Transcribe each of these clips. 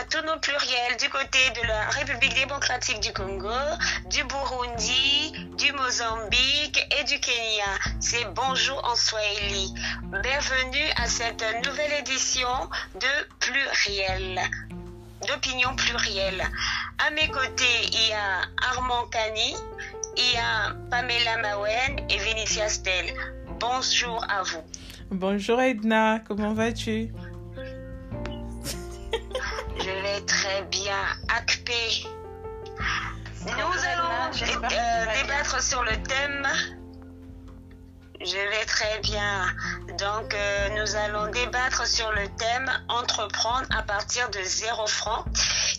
À, nos pluriels du côté de la République démocratique du Congo, du Burundi, du Mozambique et du Kenya. C'est bonjour en Swahili. Bienvenue à cette nouvelle édition de Pluriel, d'opinion plurielle. À mes côtés, il y a Armand Kani, il y a Pamela Mawen et Vinicia Stel. Bonjour à vous. Bonjour Edna, comment vas-tu? Très bien. Acpé. Nous allons euh, débattre sur le thème. Je vais très bien. Donc, euh, nous allons débattre sur le thème entreprendre à partir de zéro franc,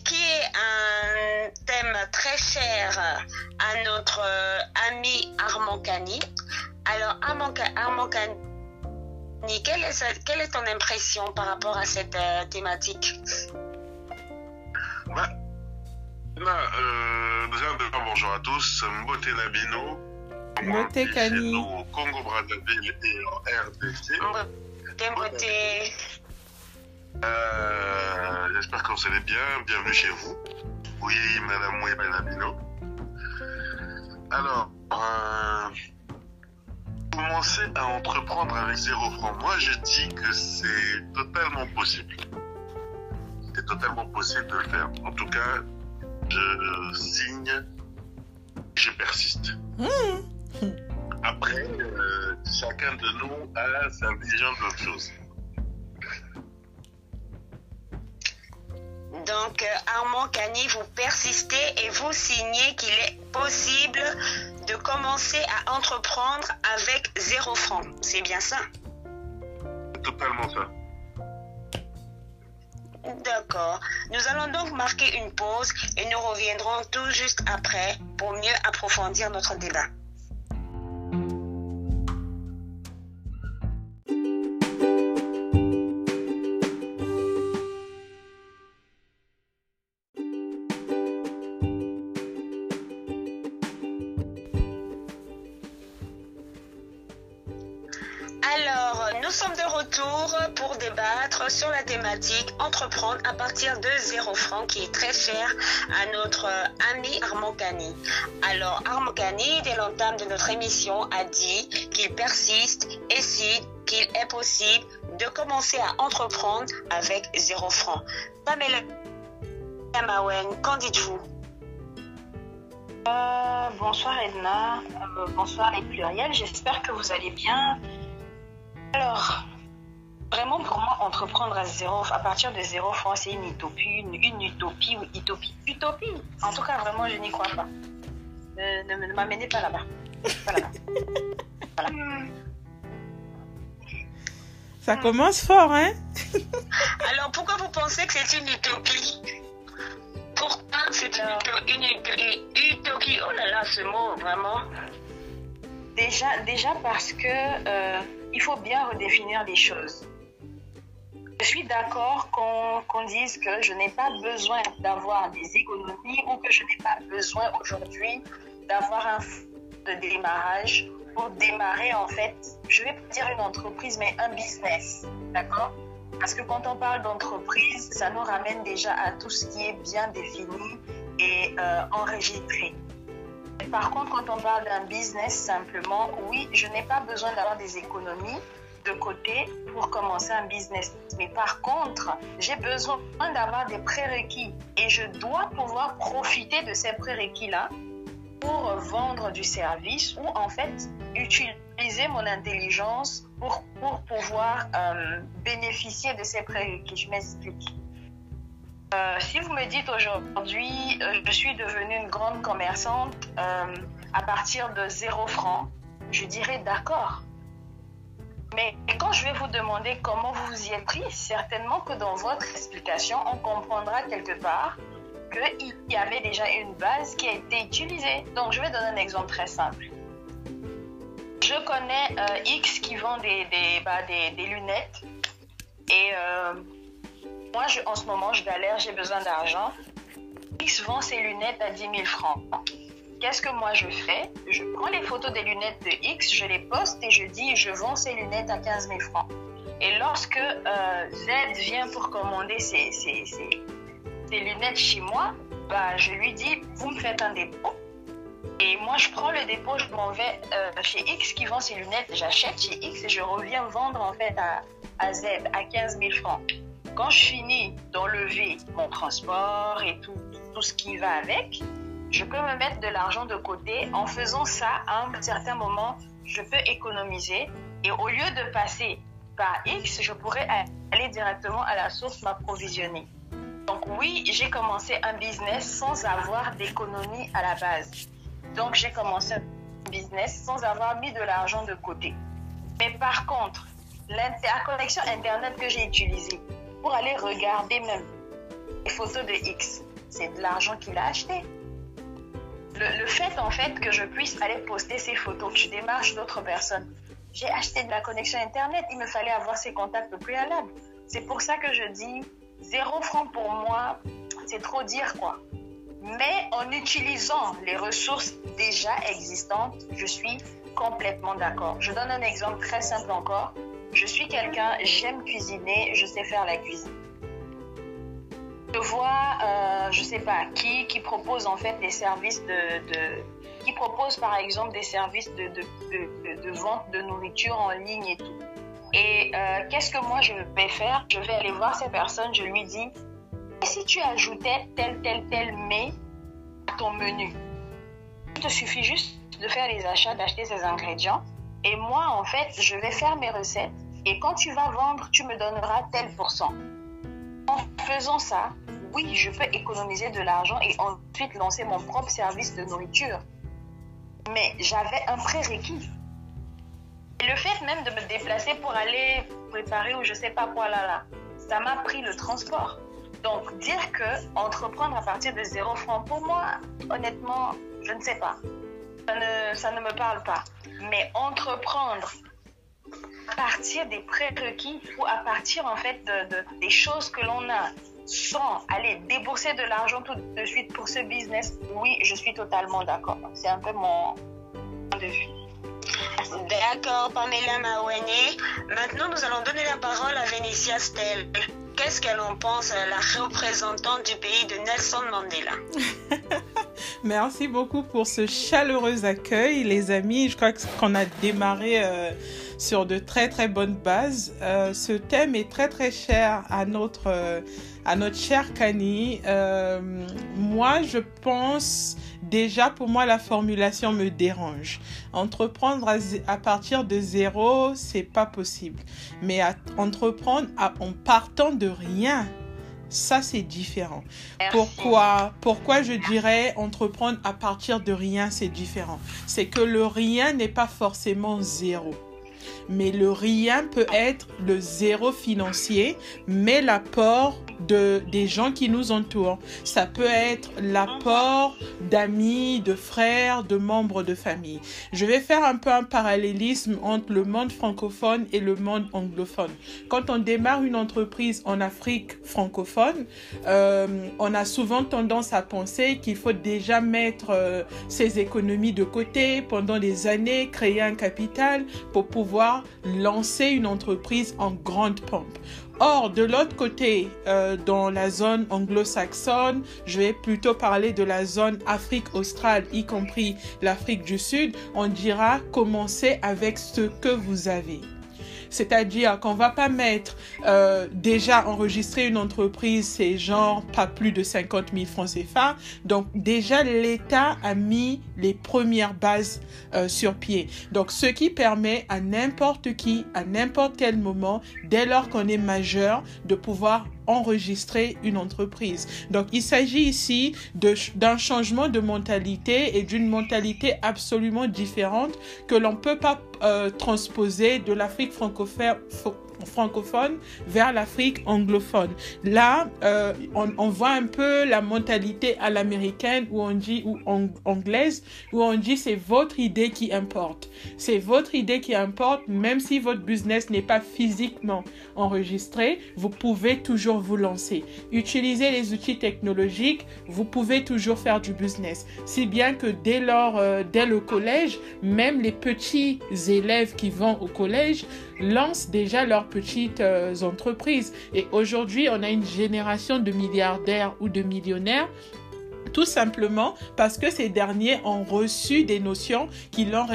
qui est un thème très cher à notre euh, ami Armand Cani. Alors, Armand, Armand Cani, quelle est, quelle est ton impression par rapport à cette euh, thématique? Là, euh, déjà, bonjour à tous. Mbote Nabino. Mbote Kani. Au Congo Brazzaville et en RDC. Mbote. Euh, J'espère que vous allez bien. Bienvenue chez vous. Oui, Madame Moueba Nabino. Alors, euh, commencer à entreprendre avec zéro franc. Moi, je dis que c'est totalement possible. C'est totalement possible de le faire. En tout cas, je signe, je persiste. Mmh. Après, euh, chacun de nous a sa vision de l'autre chose. Donc, Armand Cani, vous persistez et vous signez qu'il est possible de commencer à entreprendre avec zéro franc. C'est bien ça? Totalement ça. D'accord. Nous allons donc marquer une pause et nous reviendrons tout juste après pour mieux approfondir notre débat. De zéro franc qui est très cher à notre ami Armand Cani. Alors Armand Cani, dès l'entame de notre émission, a dit qu'il persiste et si qu'il est possible de commencer à entreprendre avec zéro franc. Pamela Mawen, qu'en dites-vous? Euh, bonsoir Edna, euh, bonsoir les pluriels, j'espère que vous allez bien. Alors, Vraiment, pour moi, entreprendre à zéro, à partir de zéro francs, c'est une utopie, une, une, utopie ou utopie? Utopie En tout cas, vraiment, je n'y crois pas. Euh, ne, ne m'amenez pas là-bas. Pas là-bas. voilà. Ça commence fort, hein? Alors, pourquoi vous pensez que c'est une utopie? Pourquoi c'est une, une, une, utopie Oh là là, ce mot, vraiment. Déjà, déjà parce que euh, il faut bien redéfinir les choses. Je suis d'accord qu'on qu dise que je n'ai pas besoin d'avoir des économies ou que je n'ai pas besoin aujourd'hui d'avoir un de démarrage pour démarrer en fait, je vais pas dire une entreprise, mais un business. D'accord? Parce que quand on parle d'entreprise, ça nous ramène déjà à tout ce qui est bien défini et euh, enregistré. Par contre, quand on parle d'un business, simplement, oui, je n'ai pas besoin d'avoir des économies de côté pour commencer un business. Mais par contre, j'ai besoin d'avoir des prérequis et je dois pouvoir profiter de ces prérequis-là pour vendre du service ou en fait utiliser mon intelligence pour, pour pouvoir euh, bénéficier de ces prérequis. Je m'explique. Euh, si vous me dites aujourd'hui, euh, je suis devenue une grande commerçante euh, à partir de zéro franc, je dirais d'accord. Mais quand je vais vous demander comment vous vous y êtes pris, certainement que dans votre explication, on comprendra quelque part qu'il y avait déjà une base qui a été utilisée. Donc, je vais donner un exemple très simple. Je connais euh, X qui vend des, des, bah, lunettes et euh, moi, en ce moment, je galère, j'ai besoin d'argent. X vend ses lunettes à 10 000 francs. Qu'est-ce que moi je fais? Je prends les photos des lunettes de X, je les poste et je dis je vends ces lunettes à 15 000 francs. Et lorsque euh, Z vient pour commander ses, ses- ses- lunettes chez moi, bah, je lui dis, vous me faites un dépôt. Et moi, je prends le dépôt, je m'en vais euh, chez X qui vend ses lunettes, j'achète chez X et je reviens vendre en fait à, à Z à 15 000 francs. Quand je finis d'enlever mon transport et tout, tout ce qui va avec, je peux me mettre de l'argent de côté. En faisant ça, à un certain moment, je peux économiser. Et au lieu de passer par X, je pourrais aller directement à la source m'approvisionner. Donc oui, j'ai commencé un business sans avoir d'économie à la base. Donc j'ai commencé un business sans avoir mis de l'argent de côté. Mais par contre, la connexion Internet que j'ai utilisée pour aller regarder même les photos de X, c'est de l'argent qu'il a acheté. Le, fait en fait que je puisse aller poster ces photos, que je démarche d'autres personnes, j'ai acheté de la connexion Internet, il me fallait avoir ces contacts préalables. C'est pour ça que je dis, zéro franc pour moi, c'est trop dire quoi. Mais en utilisant les ressources déjà existantes, je suis complètement d'accord. Je donne un exemple très simple encore. Je suis quelqu'un, j'aime cuisiner, je sais faire la cuisine. Je vois, euh, je sais pas qui, propose en fait des services de, qui propose par exemple des services de, vente de nourriture en ligne et tout. Et euh, qu'est-ce que moi je vais faire? Je vais aller voir ces personnes, je lui dis, et si tu ajoutais tel, tel, tel mets à ton menu? Il te suffit juste de faire les achats, d'acheter ces ingrédients. Et moi, en fait, je vais faire mes recettes. Et quand tu vas vendre, tu me donneras tel pourcent. En faisant ça, oui, je peux économiser de l'argent et ensuite lancer mon propre service de nourriture. Mais j'avais un prérequis. Et le fait même de me déplacer pour aller préparer ou je sais pas quoi là là, ça m'a pris le transport. Donc dire que entreprendre à partir de zéro franc pour moi, honnêtement, je ne sais pas. Ça ne, ça ne me parle pas. Mais entreprendre à partir des prérequis ou à partir en fait de, de- des choses que l'on a sans aller débourser de l'argent tout de suite pour ce business, oui, je suis totalement d'accord. C'est un peu mon point de vue. D'accord, Pamela Maouane. Maintenant, nous allons donner la parole à Vénitia Stel. Qu'est-ce qu'elle en pense, euh, la représentante du pays de Nelson Mandela? Merci beaucoup pour ce chaleureux accueil, les amis. Je crois qu'on a démarré euh, sur de très très bonnes bases. Euh, ce thème est très très cher à notre euh, à notre chère Kani. Euh, moi, je pense déjà pour moi la formulation me dérange. Entreprendre à, partir de zéro, c'est pas possible. Mais à- entreprendre à- en partant de rien, ça c'est différent. Merci. Pourquoi, pourquoi je dirais entreprendre à partir de rien, c'est différent? C'est que le rien n'est pas forcément zéro. Mais le rien peut être le zéro financier, mais l'apport de, des gens qui nous entourent. Ça peut être l'apport d'amis, de frères, de membres de famille. Je vais faire un peu un parallélisme entre le monde francophone et le monde anglophone. Quand on démarre une entreprise en Afrique francophone, euh, on a souvent tendance à penser qu'il faut déjà mettre euh, ses économies de côté pendant des années, créer un capital pour pouvoir lancer une entreprise en grande pompe. Or, de l'autre côté, euh, dans la zone anglo-saxonne, je vais plutôt parler de la zone Afrique australe, y compris l'Afrique du Sud, on dira commencer avec ce que vous avez. C'est-à-dire qu'on va pas mettre euh, déjà enregistrer une entreprise, c'est genre pas plus de 50 000 francs CFA. Donc déjà l'État a mis les premières bases euh, sur pied. Donc ce qui permet à n'importe qui, à n'importe quel moment, dès lors qu'on est majeur, de pouvoir enregistrer une entreprise. Donc il s'agit ici d'un changement de mentalité et d'une mentalité absolument différente que l'on peut pas euh, transposer de l'Afrique francophone francophone vers l'Afrique anglophone. Là, euh, on, voit un peu la mentalité à l'américaine on dit ou ang- anglaise où on dit c'est votre idée qui importe. C'est votre idée qui importe, même si votre business n'est pas physiquement enregistré, vous pouvez toujours vous lancer. Utilisez les outils technologiques, vous pouvez toujours faire du business. Si bien que dès lors, euh, dès le collège, même les petits élèves qui vont au collège lancent déjà leurs petites euh, entreprises. Et aujourd'hui, on a une génération de milliardaires ou de millionnaires tout simplement parce que ces derniers ont reçu des notions qui leur,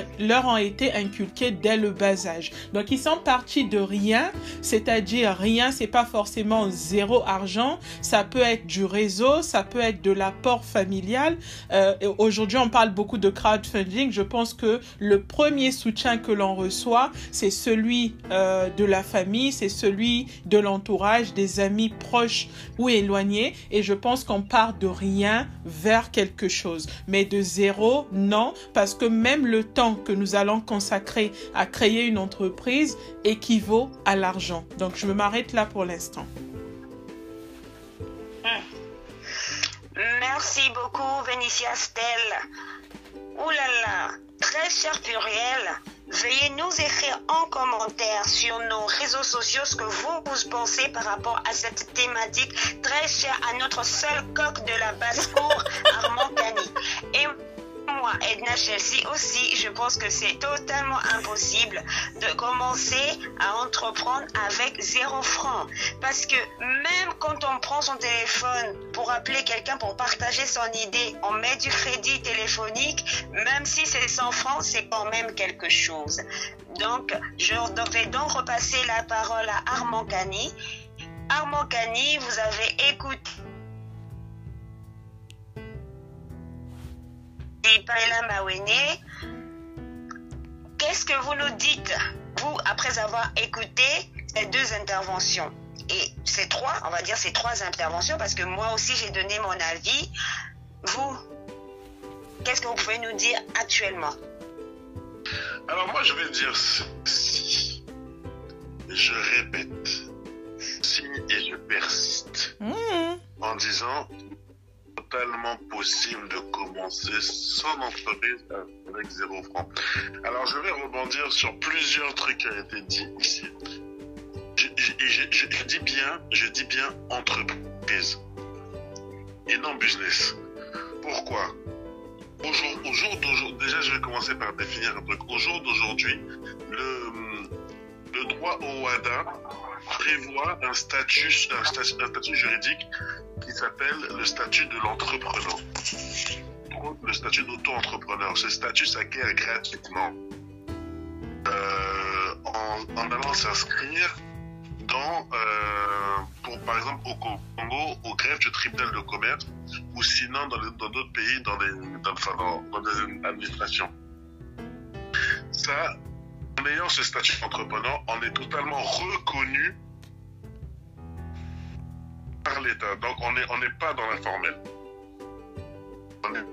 ont été inculquées dès le bas âge. Donc ils sont partis de rien, c'est-à-dire rien, c'est pas forcément zéro argent, ça peut être du réseau, ça peut être de l'apport familial. Euh, Aujourd'hui, on parle beaucoup de crowdfunding. Je pense que le premier soutien que l'on reçoit, c'est celui euh, de la famille, c'est celui de l'entourage, des amis proches ou éloignés. Et je pense qu'on part de rien vers quelque chose. Mais de zéro, non, parce que même le temps que nous allons consacrer à créer une entreprise équivaut à l'argent. Donc je m'arrête là pour l'instant. Merci beaucoup, Vénitia Stella. Ouh là là, très cher Puriel, veuillez nous écrire en commentaire sur nos réseaux sociaux ce que vous, pensez par rapport à cette thématique très chère à notre seul coq de la basse-cour, Armand Cani. Moi, Edna Chelsea aussi, je pense que c'est totalement impossible de commencer à entreprendre avec zéro franc. Parce que même quand on prend son téléphone pour appeler quelqu'un pour partager son idée, on met du crédit téléphonique, même si c'est 100 francs, c'est quand même quelque chose. Donc, je vais donc repasser la parole à Armand Cani. Armand Cani, vous avez écouté Paella Mawene, qu'est-ce que vous nous dites, vous, après avoir écouté ces deux interventions? Et ces trois, on va dire ces trois interventions, parce que moi aussi j'ai donné mon avis. Vous, qu'est-ce que vous pouvez nous dire actuellement? Alors moi je vais dire si, je répète, si et je persiste Mmh. en disant totalement possible de commencer son entreprise avec zéro franc. Alors je vais rebondir sur plusieurs trucs qui ont été dits ici. Je, je- dis bien, je dis bien entreprise et non business. Pourquoi? Au jour, au jour d'aujourd'hui, déjà je vais commencer par définir un truc. Au jour d'aujourd'hui, le, le droit au WADA prévoit un statut, un statut, un statut juridique qui s'appelle le statut de l'entrepreneur. Le statut d'auto-entrepreneur? Ce statut s'acquiert gratuitement euh, en, allant s'inscrire dans, euh, pour, par exemple, au Congo, au greffe du tribunal de commerce, ou sinon dans d'autres pays, dans des, dans, dans, dans des administrations. Ça, en ayant ce statut d'entrepreneur, on est totalement reconnu par l'État. Donc on n'est on pas dans l'informel. On est...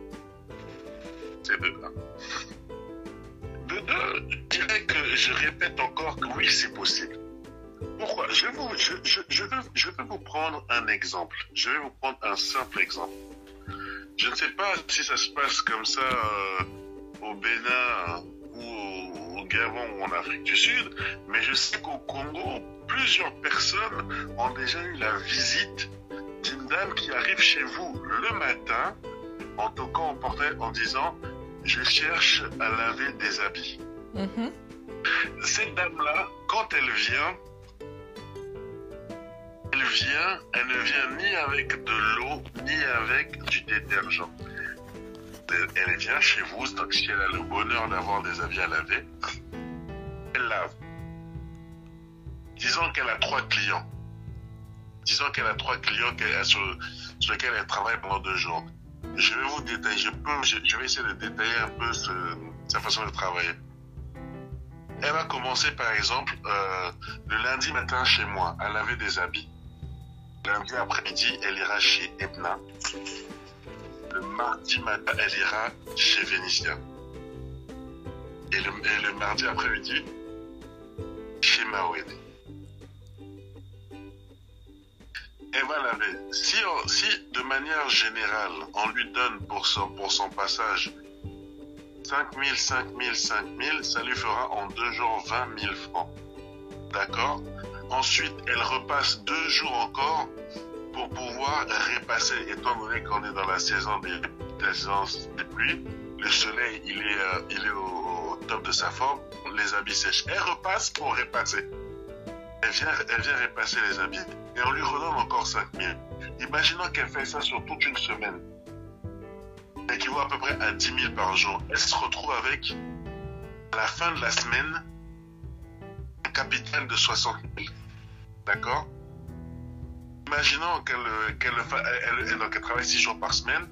C'est de là. De deux, je dirais que je répète encore que oui, c'est possible. Pourquoi? Je vous, je, vais vous prendre un exemple. Je vais vous prendre un simple exemple. Je ne sais pas si ça se passe comme ça euh, au Bénin ou au, au Gabon ou en Afrique du Sud, mais je sais qu'au Congo, plusieurs personnes ont déjà eu la visite d'une dame qui arrive chez vous le matin en toquant au portail en disant je cherche à laver des habits. Mhm. Cette dame-là, quand elle vient, elle vient, elle ne vient ni avec de l'eau, ni avec du détergent. Elle, vient chez vous, donc si elle a le bonheur d'avoir des habits à laver, elle lave. Disons qu'elle a trois clients. Disons qu'elle a trois clients sur, lesquels elle travaille pendant deux jours. Je vais vous détailler, je, peux, je, vais essayer de détailler un peu sa façon de travailler. Elle va commencer par exemple euh, le lundi matin chez moi à laver des habits. Lundi après-midi, elle ira chez Edna. Le mardi matin, elle ira chez Vénitia. Et le, et mardi après-midi, chez Mawed. Va laver. Si, on- si de manière générale, on lui donne pour son, pour son passage 5 000, 5 000, 5 000, ça lui fera en deux jours 20 000 francs. D'accord? Ensuite, elle repasse deux jours encore pour pouvoir repasser, étant donné qu'on est dans la saison des, des, pluies. Le soleil, il est, euh, il est au, top de sa forme, les habits sèches. Elle repasse pour repasser. Elle vient, elle vient repasser les habits et on lui redonne encore 5 000. Imaginons qu'elle fait ça sur toute une semaine. Et qui voit à peu près à 10 000 par jour. Elle se retrouve avec, à la fin de la semaine, un capital de 60 000. D'accord? Imaginons qu'elle qu'elle elle, elle, elle travaille 6 jours par semaine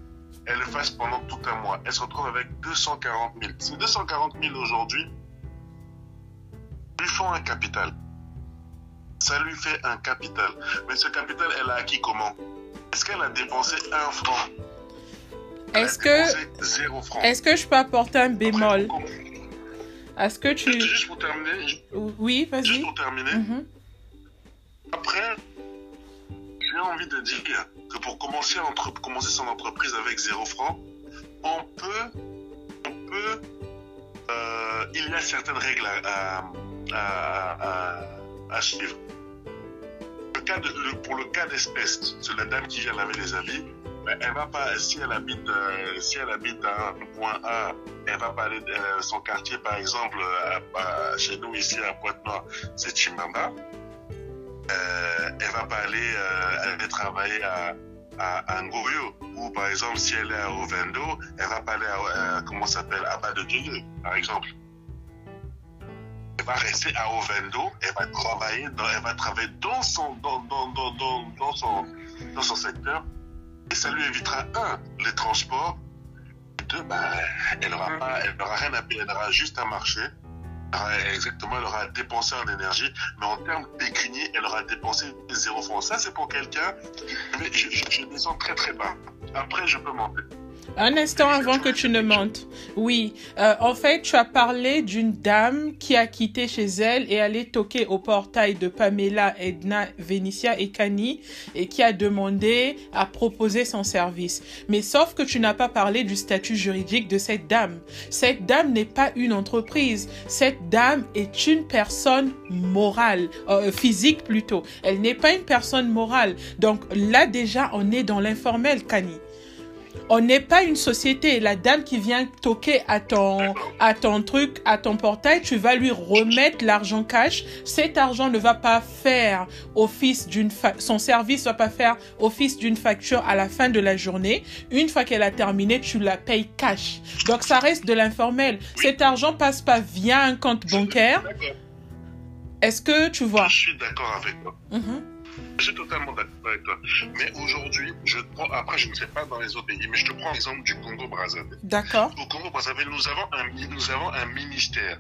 elle le fasse pendant tout un mois. Elle se retrouve avec 240 000. Ces 240 000 aujourd'hui lui font un capital. Ça lui fait un capital. Mais ce capital, elle a acquis comment? Est-ce qu'elle a dépensé un franc? Est-ce que, zéro franc. est-ce que je peux apporter un bémol? Est-ce que tu... Juste, juste pour terminer, Oui, juste vas-y. pour terminer, Mhm. après, j'ai envie de dire que pour commencer, son entreprise avec zéro franc, on peut, on peut, euh, il y a certaines règles à, à, à- suivre. Pour le cas d'espèce, c'est la dame qui vient laver les habits. Elle va pas, si elle habite, euh, si elle habite à un point A, elle va pas aller, euh, son quartier, par exemple, chez nous ici à Pointe-Noire, c'est Chimamba elle va pas aller, euh, aller travailler à, à, Ngoyo. Ou par exemple, si elle est à Ovendo, elle va pas aller à, à- comment s'appelle, à Bas de Guégué, par exemple. Elle va rester à Ovendo, elle va travailler dans, elle va travailler dans son, dans, dans, dans, dans, son, dans son secteur. Et ça lui évitera, un, les transports, deux, elle pas, elle n'aura rien à payer, elle aura juste à marcher. Exactement, elle aura dépensé en énergie, mais en termes pécuniers, elle aura dépensé zéro franc. Ça, c'est pour quelqu'un, mais je, je, je descends très très bas. Après, je peux monter. Un instant avant que tu ne montes. Oui, euh, en fait, tu as parlé d'une dame qui a quitté chez elle et allé toquer au portail de Pamela, Edna, Vénitia et Kani et qui a demandé à proposer son service. Mais sauf que tu n'as pas parlé du statut juridique de cette dame. Cette dame n'est pas une entreprise. Cette dame est une personne morale, euh, physique plutôt. Elle n'est pas une personne morale. Donc là déjà, on est dans l'informel, Kani. On n'est pas une société. La dame qui vient toquer à ton, à ton truc, à ton portail, tu vas lui remettre l'argent cash. Cet argent ne va pas faire office d'une fa- son service va pas faire office d'une facture à la fin de la journée. Une fois qu'elle a terminé, tu la payes cash. Donc ça reste de l'informel. Cet argent passe pas via un compte bancaire. Est-ce que tu vois? Je suis d'accord avec toi. Mhm. Je suis totalement d'accord avec toi. Mais aujourd'hui, je te prends, après, je ne sais pas dans les autres pays, mais je te prends l'exemple du Congo-Brazzaville. D'accord. Au Congo-Brazzaville, nous avons un, mi- nous avons un ministère.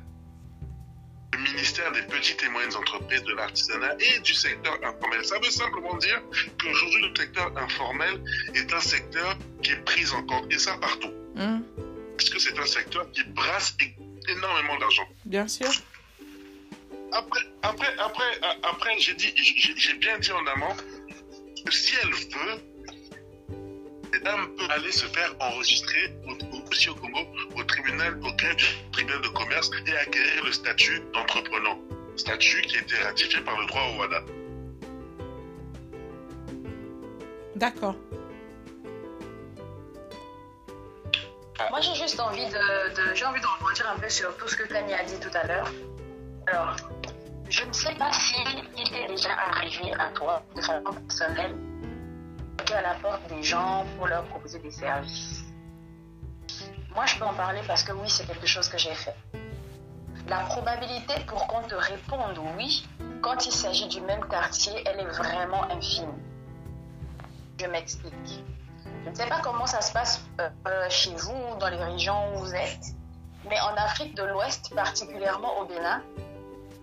Le ministère des petites et moyennes entreprises, de l'artisanat et du secteur informel. Ça veut simplement dire qu'aujourd'hui, le secteur informel est un secteur qui est pris en compte, et ça partout. Mhm. Parce que c'est un secteur qui brasse énormément d'argent. Bien sûr. Après, après, après, après, j'ai dit, j'ai bien dit en amont que si elle veut, cette dame peut aller se faire enregistrer au- au- aussi au Congo, au tribunal, au greffe du tribunal de commerce et acquérir le statut d'entrepreneur. Statut qui a été ratifié par le droit au WADA. D'accord. Moi, j'ai juste envie de, de- j'ai envie de rebondir un peu sur tout ce que Kanye a dit tout à l'heure. Alors, je ne sais pas si il t'est déjà arrivé à toi, de façon personnelle, à la porte des gens pour leur proposer des services. Moi, je peux en parler parce que oui, c'est quelque chose que j'ai fait. La probabilité pour qu'on te réponde oui, quand il s'agit du même quartier, elle est vraiment infime. Je m'explique. Je ne sais pas comment ça se passe euh, euh, chez vous ou dans les régions où vous êtes, mais en Afrique de l'Ouest, particulièrement au Bénin,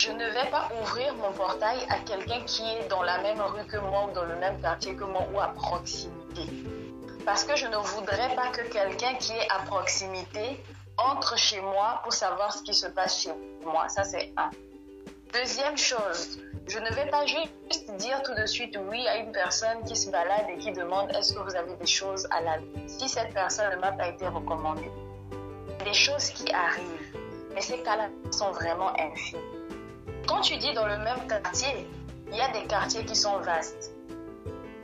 je ne vais pas ouvrir mon portail à quelqu'un qui est dans la même rue que moi ou dans le même quartier que moi ou à proximité. Parce que je ne voudrais pas que quelqu'un qui est à proximité entre chez moi pour savoir ce qui se passe chez moi. Ça, c'est un. Deuxième chose, je ne vais pas juste dire tout de suite oui à une personne qui se balade et qui demande est-ce que vous avez des choses à la si cette personne ne m'a pas été recommandée. Des choses qui arrivent, mais ces cas-là sont vraiment infimes. Quand tu dis dans le même quartier, il y a des quartiers qui sont vastes.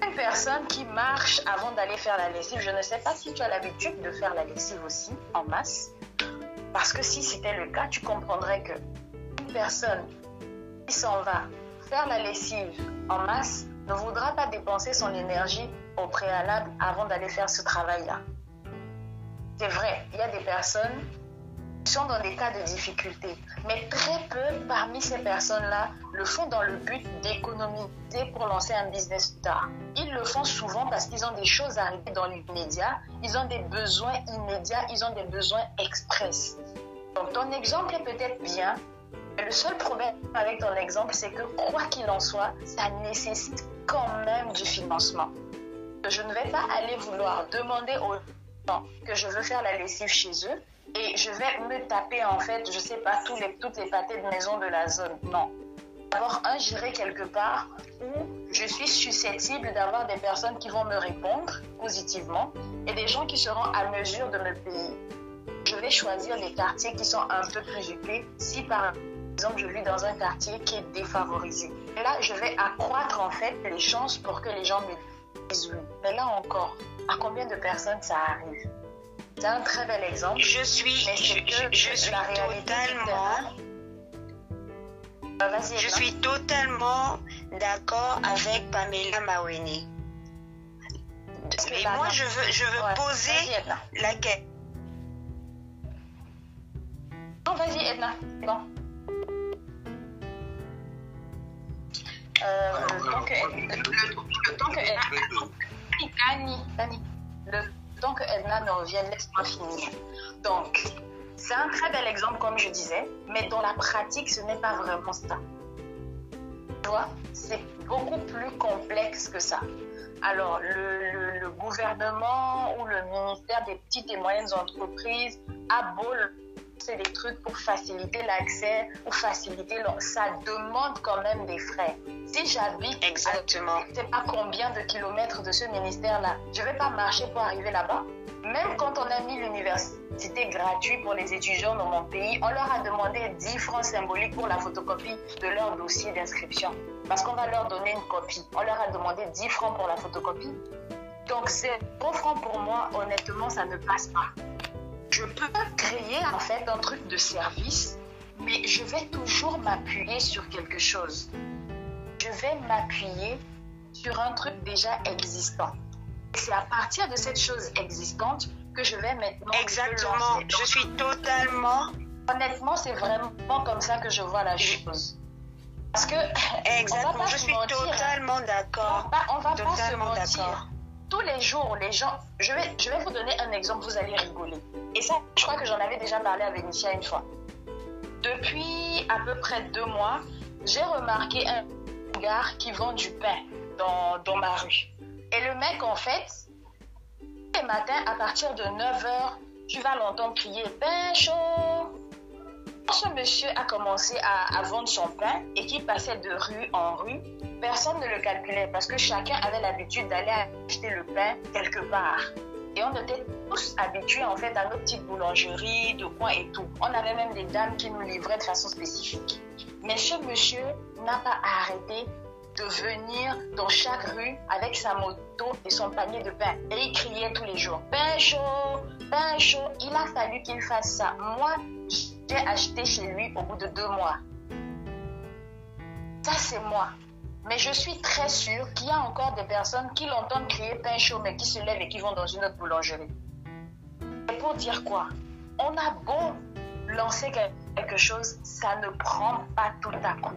Une personne qui marche avant d'aller faire la lessive, je ne sais pas si tu as l'habitude de faire la lessive aussi en masse. Parce que si c'était le cas, tu comprendrais que une personne qui s'en va faire la lessive en masse ne voudra pas dépenser son énergie au préalable avant d'aller faire ce travail-là. C'est vrai, il y a des personnes sont dans des cas de difficulté, mais très peu parmi ces personnes-là le font dans le but d'économiser pour lancer un business tard. Ils le font souvent parce qu'ils ont des choses à arriver dans l'immédiat, ils ont des besoins immédiats, ils ont des besoins express. Donc ton exemple est peut-être bien, le seul problème avec ton exemple, c'est que quoi qu'il en soit, ça nécessite quand même du financement. Je ne vais pas aller vouloir demander aux gens que je veux faire la lessive chez eux et je vais me taper en fait, je sais pas, les, toutes les pâtés de maison de la zone. Non. D'abord, un, j'irai quelque part où je suis susceptible d'avoir des personnes qui vont me répondre positivement et des gens qui seront à mesure de me payer. Je vais choisir les quartiers qui sont un peu plus si par exemple je vis dans un quartier qui est défavorisé. Là, je vais accroître en fait les chances pour que les gens me disent oui. Mais là encore, à combien de personnes ça arrive? C'est un très bel exemple. Je suis, Mais je, c'est que je- je suis la réalité du totalement, je suis d'accord avec Pamela Maweni. Mais moi, non. je veux, je veux Ouais, poser Vas-y, Edna. la question. Non, vas-y, Edna. Non. Euh, le temps que, le, le- le temps que Edna, Dani, Dani, le temps que Edna me revienne, laisse-moi finir. Donc, c'est un très bel exemple, comme je disais, mais dans la pratique, ce n'est pas vraiment ça. Tu vois, c'est beaucoup plus complexe que ça. Alors, le gouvernement ou le ministère des petites et moyennes entreprises a beau c'est des trucs pour faciliter l'accès ou faciliter ça demande quand même des frais. Si j'habite Exactement. je ne sais pas combien de kilomètres de ce ministère-là. Je ne vais pas marcher pour arriver là-bas. Même quand on a mis l'université gratuite pour les étudiants dans mon pays, on leur a demandé 10 francs symboliques pour la photocopie de leur dossier d'inscription. Parce qu'on va leur donner une copie. On leur a demandé 10 francs pour la photocopie. Donc, c'est 3 francs pour moi, honnêtement, ça ne passe pas. Je peux créer en fait un truc de service, mais je vais toujours m'appuyer sur quelque chose je vais m'appuyer sur un truc déjà existant. C'est à partir de cette chose existante que je vais maintenant. me Exactement. Je suis totalement, Honnêtement, c'est vraiment comme ça que je vois la chose. Parce que. exactement. Va Je se suis mentir, hein. totalement On va d'accord. pas, on va pas se mentir. Tous les jours, les gens. Je vais, je vais vous donner un exemple, vous allez rigoler. Et ça, je crois que j'en avais déjà parlé à Vénitia une fois. Depuis à peu près deux mois, j'ai remarqué un gars qui vend du pain dans, dans ma rue. Et le mec, en fait, tous les matins, à partir de 9h, tu vas l'entendre crier pain chaud. Ce monsieur a commencé à, à vendre son pain et qu'il passait de rue en rue, personne ne le calculait parce que chacun avait l'habitude d'aller acheter le pain quelque part. Et on était tous habitués en fait à nos petites boulangeries de coin et tout. On avait même des dames qui nous livraient de façon spécifique. Mais ce monsieur n'a pas arrêté de venir dans chaque rue avec sa moto et son panier de pain. Et il criait tous les jours, pain chaud, pain chaud. Il a fallu qu'il fasse ça. Moi, j'ai acheté chez lui au bout de deux mois. Ça, c'est moi. Mais je suis très sûre qu'il y a encore des personnes qui l'entendent crier pain chaud, mais qui se lèvent et qui vont dans une autre boulangerie. Et pour dire quoi? On a beau lancer quelque chose, ça ne prend pas tout à coup.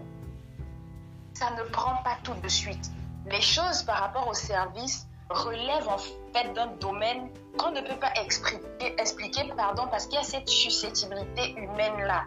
Ça ne prend pas tout de suite. Les choses par rapport au service relèvent en fait d'un domaine qu'on ne peut pas expliquer, pardon, parce qu'il y a cette susceptibilité humaine-là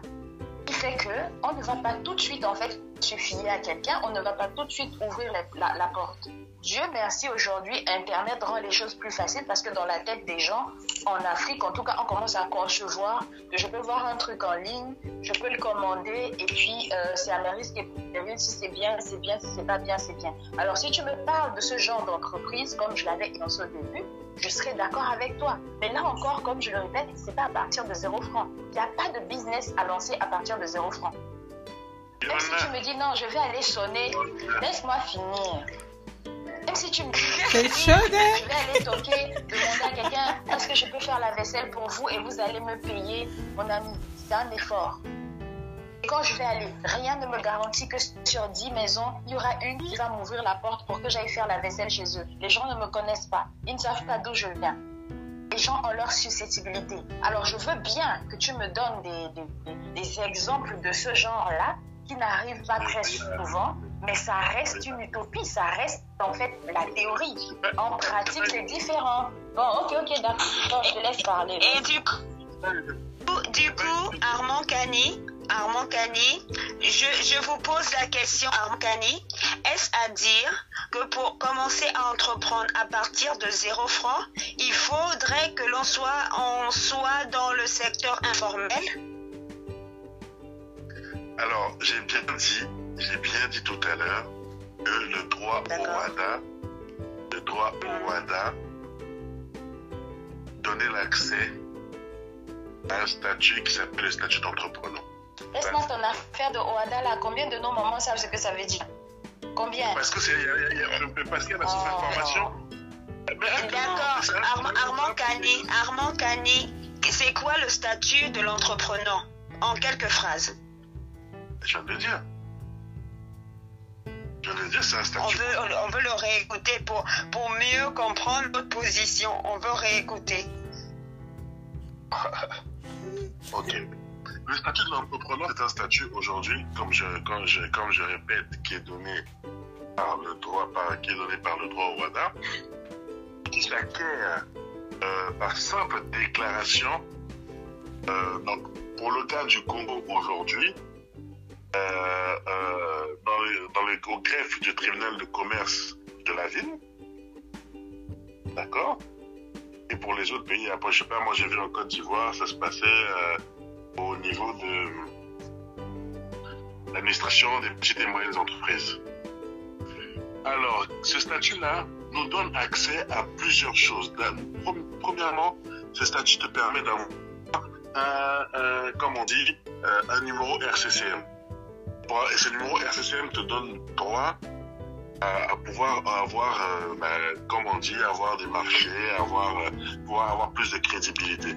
qui fait que on ne va pas tout de suite en fait fier à quelqu'un, on ne va pas tout de suite ouvrir la porte. Dieu merci aujourd'hui, Internet rend les choses plus faciles parce que dans la tête des gens, en Afrique en tout cas, on commence à concevoir que je peux voir un truc en ligne, je peux le commander et puis euh, c'est à mes risques et périls si c'est bien, c'est bien, si c'est pas bien, c'est bien. Alors si tu me parles de ce genre d'entreprise, comme je l'avais énoncé au début, je serais d'accord avec toi. Mais là encore, comme je le répète, c'est pas à partir de zéro franc. Il n'y a pas de business à lancer à partir de zéro franc. Même si tu me dis non, je vais aller sonner, laisse-moi finir. Même si tu me dis, C'est chaud, hein? je vais aller toquer, demander à quelqu'un, est-ce que je peux faire la vaisselle pour vous et vous allez me payer, mon ami? C'est un effort. Et quand je vais aller, rien ne me garantit que sur 10 maisons, il y aura une qui va m'ouvrir la porte pour que j'aille faire la vaisselle chez eux. Les gens ne me connaissent pas. Ils ne savent pas d'où je viens. Les gens ont leur susceptibilité. Alors je veux bien que tu me donnes des, des- des exemples de ce genre-là qui n'arrivent pas très souvent, mais ça reste une utopie, ça reste en fait la théorie. En pratique, c'est différent. Bon, ok, ok, d'accord, je te laisse parler. Et du coup, du coup, Armand Cani, Armand Cani, je, je vous pose la question, Armand Cani, est-ce à dire que pour commencer à entreprendre à partir de zéro franc, il faudrait que l'on soit, on soit dans le secteur informel? Alors, j'ai bien dit, j'ai bien dit tout à l'heure que le droit au. WADA, le droit au WADA donnait l'accès à un statut qui s'appelle le statut d'entrepreneur. Laisse-moi ton affaire de Oada là. Combien de nos mamans savent ce que ça veut dire? Combien? Parce que c'est, parce qu'il y a la Oh. sous-information. Attends, D'accord. Armand, Cani, Armand Cani, c'est quoi le statut de l'entrepreneur? En quelques phrases. Je viens de le dire. Je viens de le dire, c'est un On veut, on veut le réécouter pour, pour mieux comprendre notre position. On veut réécouter. Ok. Le statut de l'entrepreneur, c'est un statut aujourd'hui, comme je, comme, je, comme je répète, qui est donné par le droit, par, qui est donné par le droit au WADA, qui s'acquiert euh, par simple déclaration. Euh, donc, pour le cas du Congo aujourd'hui, euh, euh, dans, le, au greffe du tribunal de commerce de la ville, d'accord Et pour les autres pays, après, je sais pas, moi j'ai vu en Côte d'Ivoire, ça se passait euh, au niveau de l'administration des petites et moyennes entreprises. Alors, ce statut-là nous donne accès à plusieurs choses. Premièrement, ce statut te permet d'avoir un, comme on dit, un numéro RCCM. Et ce numéro RCCM te donne droit à, pouvoir avoir, euh, ben, comme on dit, avoir des marchés, avoir, euh, pouvoir avoir plus de crédibilité.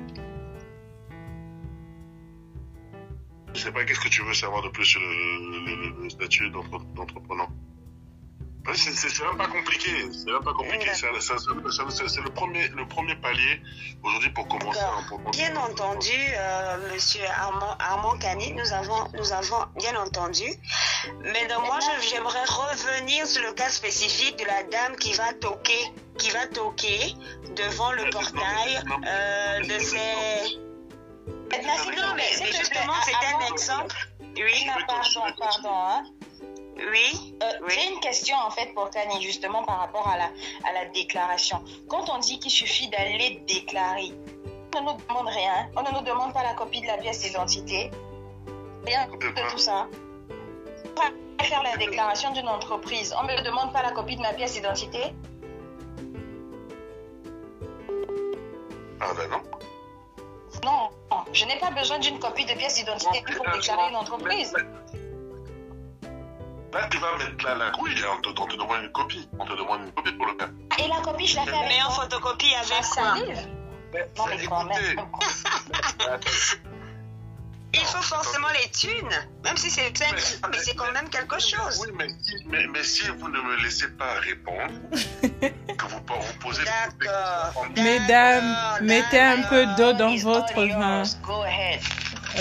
Je sais pas, qu'est-ce que tu veux savoir de plus sur le, le- statut d'entre- d'entrepreneur? C'est même pas compliqué, c'est même pas compliqué. C'est le premier, le premier palier aujourd'hui pour commencer. À entreprendre. Bien entendu, euh, Monsieur Armand, Armand Cani, nous avons, nous avons bien entendu. Mais donc, moi, j'aimerais revenir sur le cas spécifique de la dame qui va toquer, qui va toquer devant le portail euh, de ses. Non, mais, justement, c'est un exemple. Oui, pardon, pardon. Hein. Oui, Euh, Oui. J'ai une question en fait pour Tani, justement par rapport à la, à la déclaration. Quand on dit qu'il suffit d'aller déclarer, on ne nous demande rien, on ne nous demande pas la copie de la pièce d'identité, rien De tout ça. Pour faire la déclaration d'une entreprise, on ne me demande pas la copie de ma pièce d'identité Ah ben. Non, non, je n'ai pas besoin d'une copie de pièce d'identité pour déclarer une entreprise. Là, tu vas mettre là, la oui, on te, on te demande une copie. On te demande une copie pour le faire. Et la copie, je la fais avec mais en photocopie avec Non mais quand Écoutez, même. Il faut forcément les thunes, même si c'est 5 francs, mais c'est quand même quelque chose. Oui, mais si, mais, mais si vous ne me laissez pas répondre, que vous, vous posez. Mesdames, mettez un peu d'eau dans votre vin. Go ahead.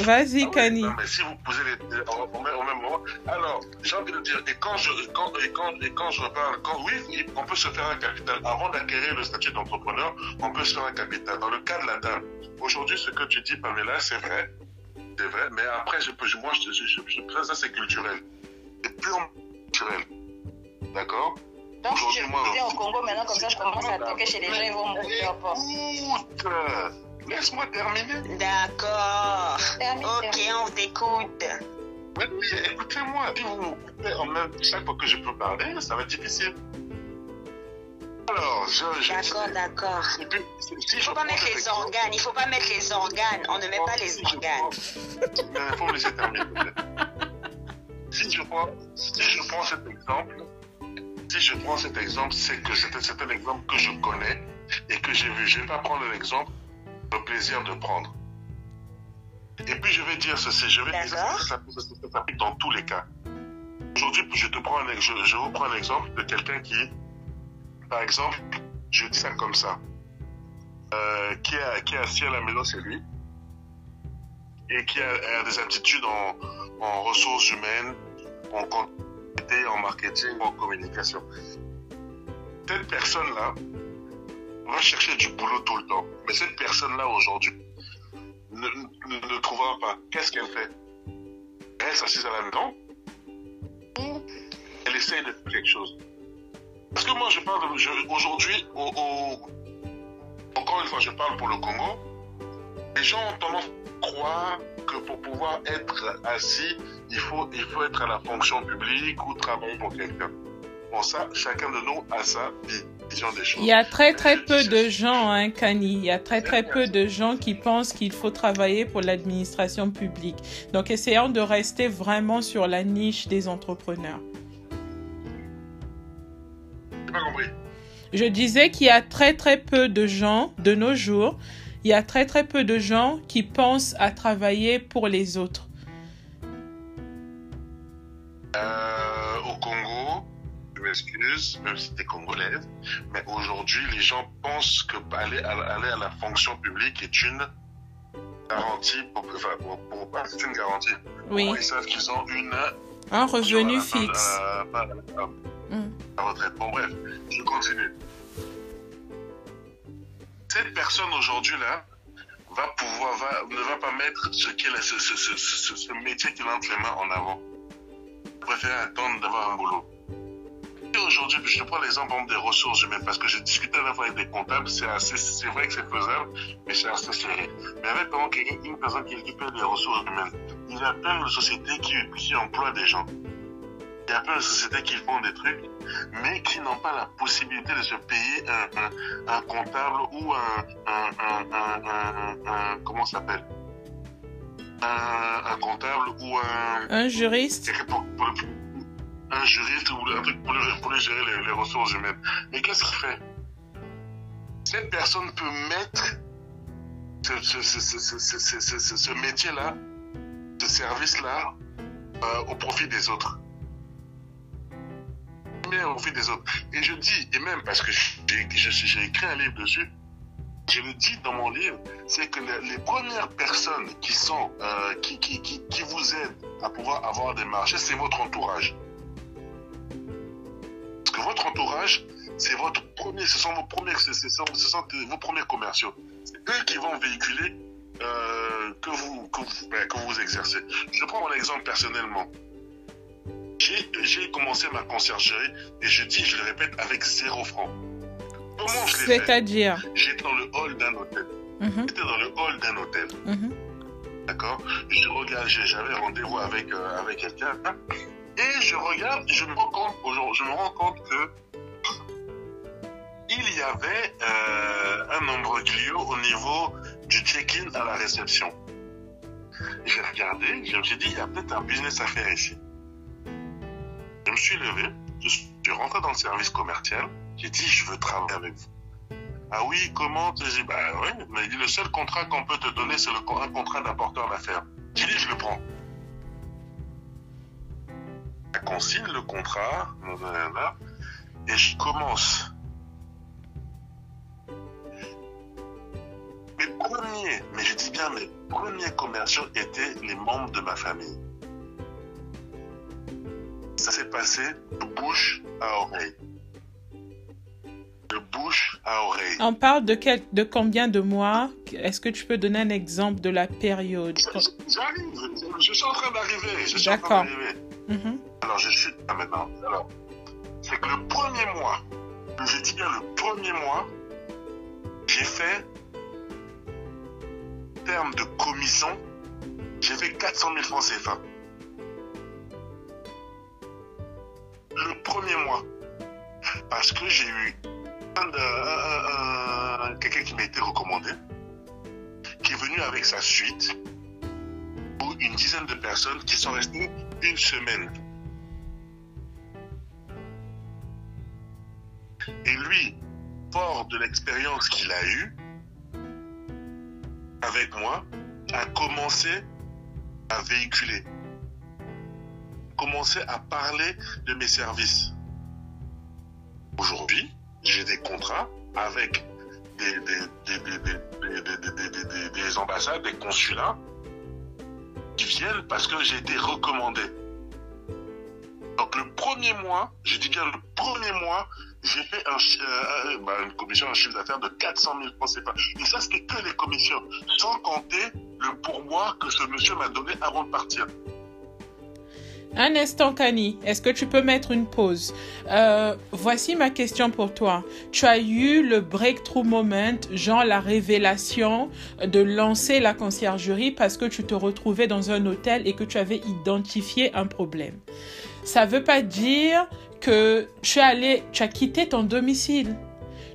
Vas-y, Kani. Non, mais si vous posez les, au, au même, moment. Alors, j'ai envie de dire, et quand je, quand, et quand, et quand je parle, quand, oui, on peut se faire un capital. Avant d'acquérir le statut d'entrepreneur, on peut se faire un capital. Dans le cas de la dame, aujourd'hui, ce que tu dis, Pamela, c'est vrai. C'est vrai. Mais après, je peux, moi, je, je, je, je- ça, c'est culturel. C'est purement culturel. D'accord? Donc si je viens au Congo maintenant, comme ça je commence à toquer chez les gens, ils vont me port. Écoute, laisse-moi terminer. D'accord. Ok, on t'écoute. Oui, oui, écoutez-moi, si vous coupez en même chaque fois que je peux parler, ça va être difficile. Alors, je. je D'accord, d'accord. Si- si Il je faut pas prends mettre cet les organes, il faut pas mettre les organes. On ne met pas les organes. Mais il faut me laisser terminer. Si je prends, si je prends cet exemple, si je prends cet exemple, c'est que c'est c'est un exemple que je connais et que j'ai vu. Je ne vais pas prendre l'exemple, le plaisir de prendre. Et puis je vais dire ceci, je vais dire ça, ça, s'applique dans tous les cas. Aujourd'hui, je te prends un, je, je vous prends un exemple de quelqu'un qui, par exemple, je dis ça comme ça, euh, qui, est, qui est assis à la maison, c'est lui, et qui a, a des aptitudes en, en ressources humaines, en comptabilité, en marketing, en communication. Cette personne-là va chercher du boulot tout le temps. Mais cette personne-là, aujourd'hui, ne, ne, trouvera pas. Qu'est-ce qu'elle fait? Elle reste assise à la maison ou elle essaye de faire quelque chose? Parce que moi, je parle aujourd'hui, au, au- encore une fois, je parle pour le Congo. Les gens ont tendance à croire que pour pouvoir être assis, il faut, il faut être à la fonction publique ou travailler pour quelqu'un. Bon, ça, chacun de nous a sa vision des choses. Il y a très très peu de gens, hein, Kani. Il y a très très peu de gens qui pensent qu'il faut travailler pour l'administration publique. Donc essayons de rester vraiment sur la niche des entrepreneurs. J'ai pas compris. Je disais qu'il y a très très peu de gens de nos jours, il y a très très peu de gens qui pensent à travailler pour les autres. Euh, au Congo, m'excuse, même si t'es congolaise, mais aujourd'hui, les gens pensent que aller à, aller à la fonction publique est une garantie, pour, enfin, pour, pour- pas, c'est une garantie. Oui, Ils savent qu'ils ont une un revenu fixe. à- à- Mm. la retraite. Bon, bref, je continue. Cette personne aujourd'hui là va pouvoir, va, ne va pas mettre ce, qu'elle, ce, ce, ce, ce, ce métier qu'il a entre les mains en avant. Préfère attendre d'avoir un boulot. Aujourd'hui, je te prends l'exemple des ressources humaines parce que j'ai discuté à la fois avec des comptables, c'est assez, c'est vrai que c'est faisable, mais c'est assez serré. Mais avec par exemple, quelqu'un- une personne qui récupère des ressources humaines, il y a plein de sociétés qui, qui emploient des gens. Il y a plein de sociétés qui font des trucs, mais qui n'ont pas la possibilité de se payer un, un, un comptable ou un, un, comment ça s'appelle? Un, comptable ou un, Un juriste pour, pour un juriste ou un pour, gérer les, ressources humaines. Mais qu'est-ce qu'il fait? Cette personne peut mettre ce, métier-là, ce service-là, euh, au profit des autres. Mais au profit des autres. Et je dis, et même parce que j'ai écrit un livre dessus, je le dis dans mon livre, c'est que les, les premières personnes qui sont, euh, qui, qui, qui, qui vous aident à pouvoir avoir des marchés, c'est votre entourage. Parce que votre entourage, c'est votre premier, ce sont vos premiers, ce sont, ce sont vos premiers commerciaux. C'est eux qui vont véhiculer euh, que vous, que vous, ben, que vous exercez. Je prends mon exemple personnellement. J'ai, commencé ma conciergerie et je dis, je le répète, avec zéro franc. Comment je l'ai fait? C'est-à-dire? J'étais dans le hall d'un hôtel. Mhm, J'étais dans le hall d'un hôtel. mhm. D'accord? Je regarde, j'avais rendez-vous avec, euh, avec quelqu'un. Et je regarde, je me rends compte, je me rends compte que il y avait euh, un imbroglio au niveau du check-in à la réception. J'ai regardé, je me suis dit, il y a peut-être un business à faire ici. Je me suis levé, je suis rentré dans le service commercial, j'ai dit, je veux travailler avec vous. Ah oui, comment J'ai dit, bah oui, mais dit, le seul contrat qu'on peut te donner, c'est le, un contrat d'apporteur d'affaires. J'ai dit, je le prends. On signe le contrat, et je commence. Mes premiers, mais je dis bien mes premiers commerciaux étaient les membres de ma famille. Ça s'est passé de bouche à oreille. De bouche à oreille. On parle de, quel, de combien de mois? Est-ce que tu peux donner un exemple de la période? J'arrive, je, je suis en train d'arriver. D'accord. train d'arriver. Alors, je suis là maintenant. Alors, c'est que le premier mois, je dis bien le premier mois, j'ai fait, en termes de commission, j'ai fait 400 000 francs CFA. Le premier mois. Parce que j'ai eu un- un- un- quelqu'un qui m'a été recommandé, qui est venu avec sa suite, ou une dizaine de personnes qui sont restées une semaine. Et lui, fort de l'expérience qu'il a eue avec moi, a commencé à véhiculer, commencé à parler de mes services. Aujourd'hui, j'ai des contrats avec des, des, des, des, ambassades, des consulats qui viennent parce que j'ai été recommandé. Donc le premier mois, je dis bien le premier mois, j'ai fait un, euh, bah, une commission, un chiffre d'affaires de 400 000 francs CFA. Et ça, c'était que les commissions, sans compter le pourboire que ce monsieur m'a donné avant de partir. Un instant, Kani, est-ce que tu peux mettre une pause? Euh, Voici ma question pour toi. Tu as eu le breakthrough moment, genre la révélation de lancer la conciergerie parce que tu te retrouvais dans un hôtel et que tu avais identifié un problème. Ça ne veut pas dire que tu, allé, tu as quitté ton domicile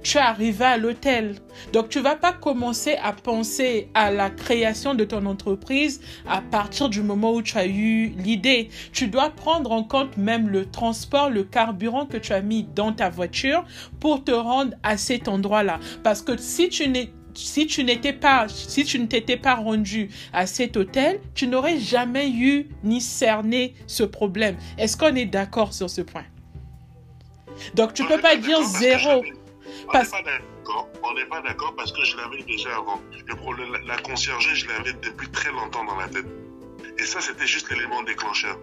tu es arrivé à l'hôtel. Donc, tu vas pas commencer à penser à la création de ton entreprise à partir du moment où tu as eu l'idée. Tu dois prendre en compte même le transport, le carburant que tu as mis dans ta voiture pour te rendre à cet endroit-là. Parce que si tu n'es si tu n'étais pas, si tu ne t'étais pas rendu à cet hôtel, tu n'aurais jamais eu ni cerné ce problème. Est-ce qu'on est d'accord sur ce point? Donc, tu peux pas dire zéro. On n'est pas d'accord. On n'est pas d'accord parce que je l'avais déjà avant. Le problème, la conciergerie, je l'avais depuis très longtemps dans la tête. Et ça, c'était juste l'élément déclencheur.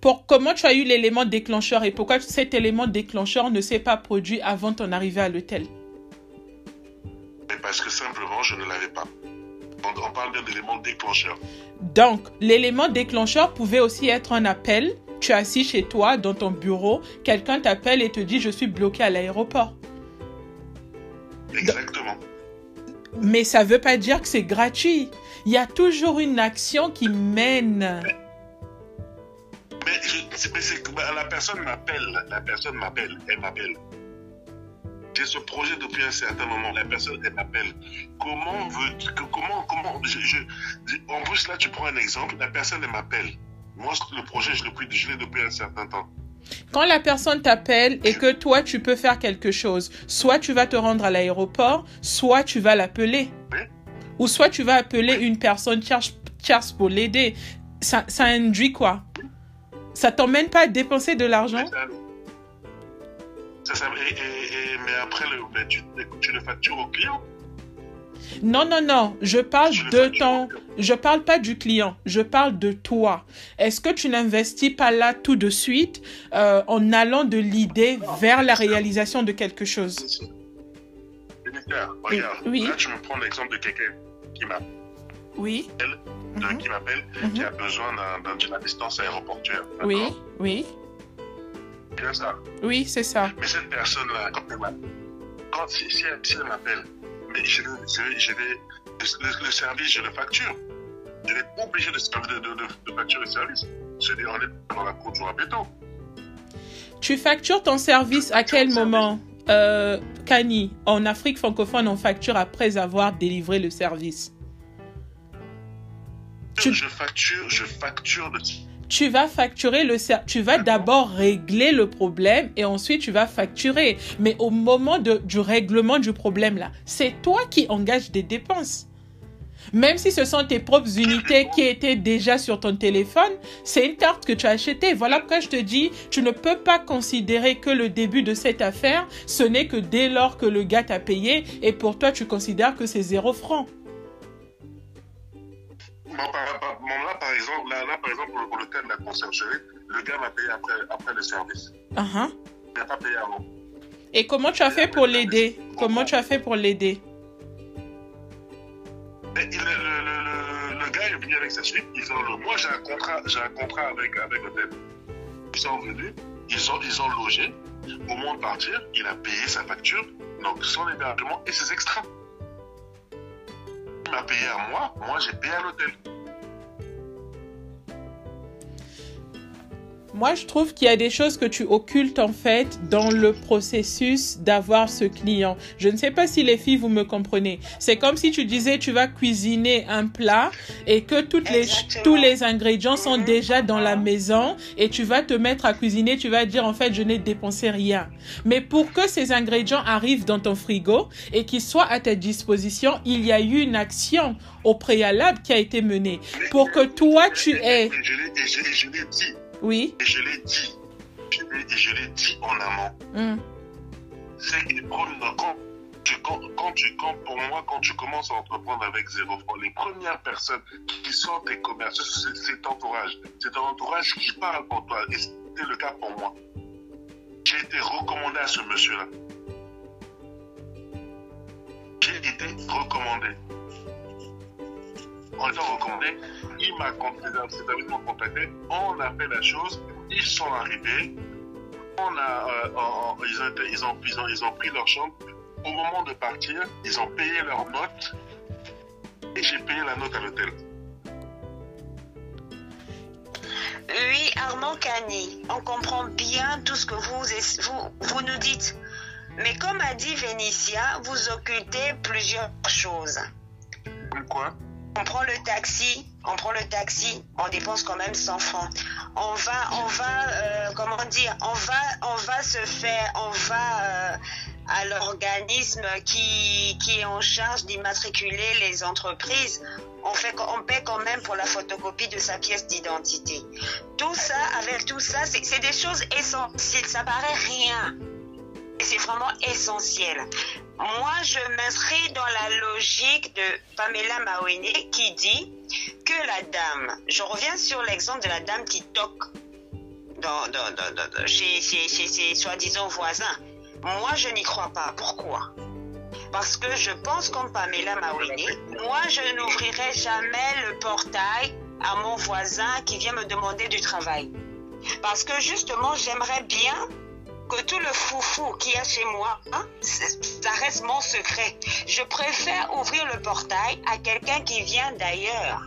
Pour comment tu as eu l'élément déclencheur et pourquoi cet élément déclencheur ne s'est pas produit avant ton arrivée à l'hôtel? Parce que simplement, je ne l'avais pas. On parle bien d'élément déclencheur. Donc, l'élément déclencheur pouvait aussi être un appel tu es assis chez toi, dans ton bureau, quelqu'un t'appelle et te dit je suis bloqué à l'aéroport. Exactement. Mais ça ne veut pas dire que c'est gratuit. Il y a toujours une action qui mène. Mais, bah, la personne m'appelle, la personne m'appelle, elle m'appelle. J'ai ce projet depuis un certain moment. La personne, elle m'appelle. Comment veux comment, comment, en plus là, tu prends un exemple. La personne, elle m'appelle. Moi, le projet, je l'ai depuis un certain temps. Quand la personne t'appelle et que toi, tu peux faire quelque chose, soit tu vas te rendre à l'aéroport, soit tu vas l'appeler. Ou soit tu vas appeler une personne tierce pour l'aider. Ça, ça induit quoi? Ça t'emmène pas à dépenser de l'argent? Mais après, le, tu, tu le factures au client? Non, non, non. Je parle de ton. Je parle pas du client. Je parle de toi. Est-ce que tu n'investis pas là tout de suite euh, en allant de l'idée vers la réalisation de quelque chose? Regarde. Oui. Là, tu me prends l'exemple de quelqu'un qui m'appelle. Oui. Mhm. Qui m'appelle, qui a mhm. besoin d'une assistance aéroportuaire. Oui, oui. Bien ça. Oui, c'est ça. Mais cette personne-là, quand, si, si elle m'appelle, je, vais, le, service, je le facture. Je vais être obligé de, de, facturer le service. Je vais on est dans la cour du Rabeto. Tu factures ton service à quel moment? Euh, Kani, en Afrique francophone, on facture après avoir délivré le service. Je facture, je facture le tu vas facturer le tu vas d'abord régler le problème et ensuite tu vas facturer. Mais au moment de, du règlement du problème là, c'est toi qui engages des dépenses. Même si ce sont tes propres unités qui étaient déjà sur ton téléphone, c'est une carte que tu as achetée. Voilà pourquoi je te dis, tu ne peux pas considérer que le début de cette affaire, ce n'est que dès lors que le gars t'a payé et pour toi tu considères que c'est zéro franc là, par exemple, là, par exemple, pour le cas de la conciergerie, le gars m'a payé après, après le service. Uh-huh. Il n'a pas payé avant. Et comment tu as fait pour l'aider? Comment tu as fait pour l'aider? Le, le, le, gars est venu avec sa suite. Ils ont, moi, j'ai un contrat, j'ai un contrat avec, avec l'hôtel. Ils sont venus, ils ont, ils ont logé. Au moment de partir, il a payé sa facture, donc son hébergement et ses extras. M'a payé à moi, moi j'ai payé à l'hôtel. Moi, je trouve qu'il y a des choses que tu occultes en fait dans le processus d'avoir ce client. Je ne sais pas si les filles, vous me comprenez. C'est comme si tu disais tu vas cuisiner un plat et que toutes les, tous les ingrédients sont Mhm. déjà dans la maison et tu vas te mettre à cuisiner, tu vas dire en fait je n'ai dépensé rien. Mais pour que ces ingrédients arrivent dans ton frigo et qu'ils soient à ta disposition, il y a eu une action au préalable qui a été menée pour que toi tu aies... Je l'ai dit. Oui. Et je l'ai dit. Et je l'ai dit en amont. Mm. c'est que quand, tu, quand, quand tu, quand, pour moi, quand tu commences à entreprendre avec zéro franc, les premières personnes qui sont tes commerces, c'est c'est ton entourage. C'est ton entourage qui parle pour toi. Et c'était le cas pour moi. J'ai été recommandé à ce monsieur-là. J'ai été recommandé. En étant recommandé, il m'a contacté, on a fait la chose, ils sont arrivés, on a, euh, ils, ont, été- ils, ont, ils, ont, ils ont pris leur chambre. Au moment de partir, ils ont payé leur note et j'ai payé la note à l'hôtel. Oui, Armand Cani, on comprend bien tout ce que vous, vous, vous nous dites. Mais comme a dit Vénitia, vous occultez plusieurs choses. Comme quoi? On prend le taxi, on prend le taxi, on dépense quand même 100 francs. On va, on va, euh, comment dire, on va, on va se faire, on va euh, à l'organisme qui, est en charge d'immatriculer les entreprises. On on paie quand même pour la photocopie de sa pièce d'identité. Tout ça, avec tout ça, c'est c'est des choses essentielles. Ça paraît rien. C'est vraiment essentiel. Moi, je m'inscris dans la logique de Pamela Mawene qui dit que la dame, je reviens sur l'exemple de la dame qui toque chez, chez ses soi-disant voisins. Moi, je n'y crois pas. Pourquoi? Parce que je pense comme Pamela Mawene, moi, je n'ouvrirai jamais le portail à mon voisin qui vient me demander du travail. Parce que justement, j'aimerais bien que tout le foufou qu'il y a chez moi, hein, ça reste mon secret. Je préfère ouvrir le portail à quelqu'un qui vient d'ailleurs.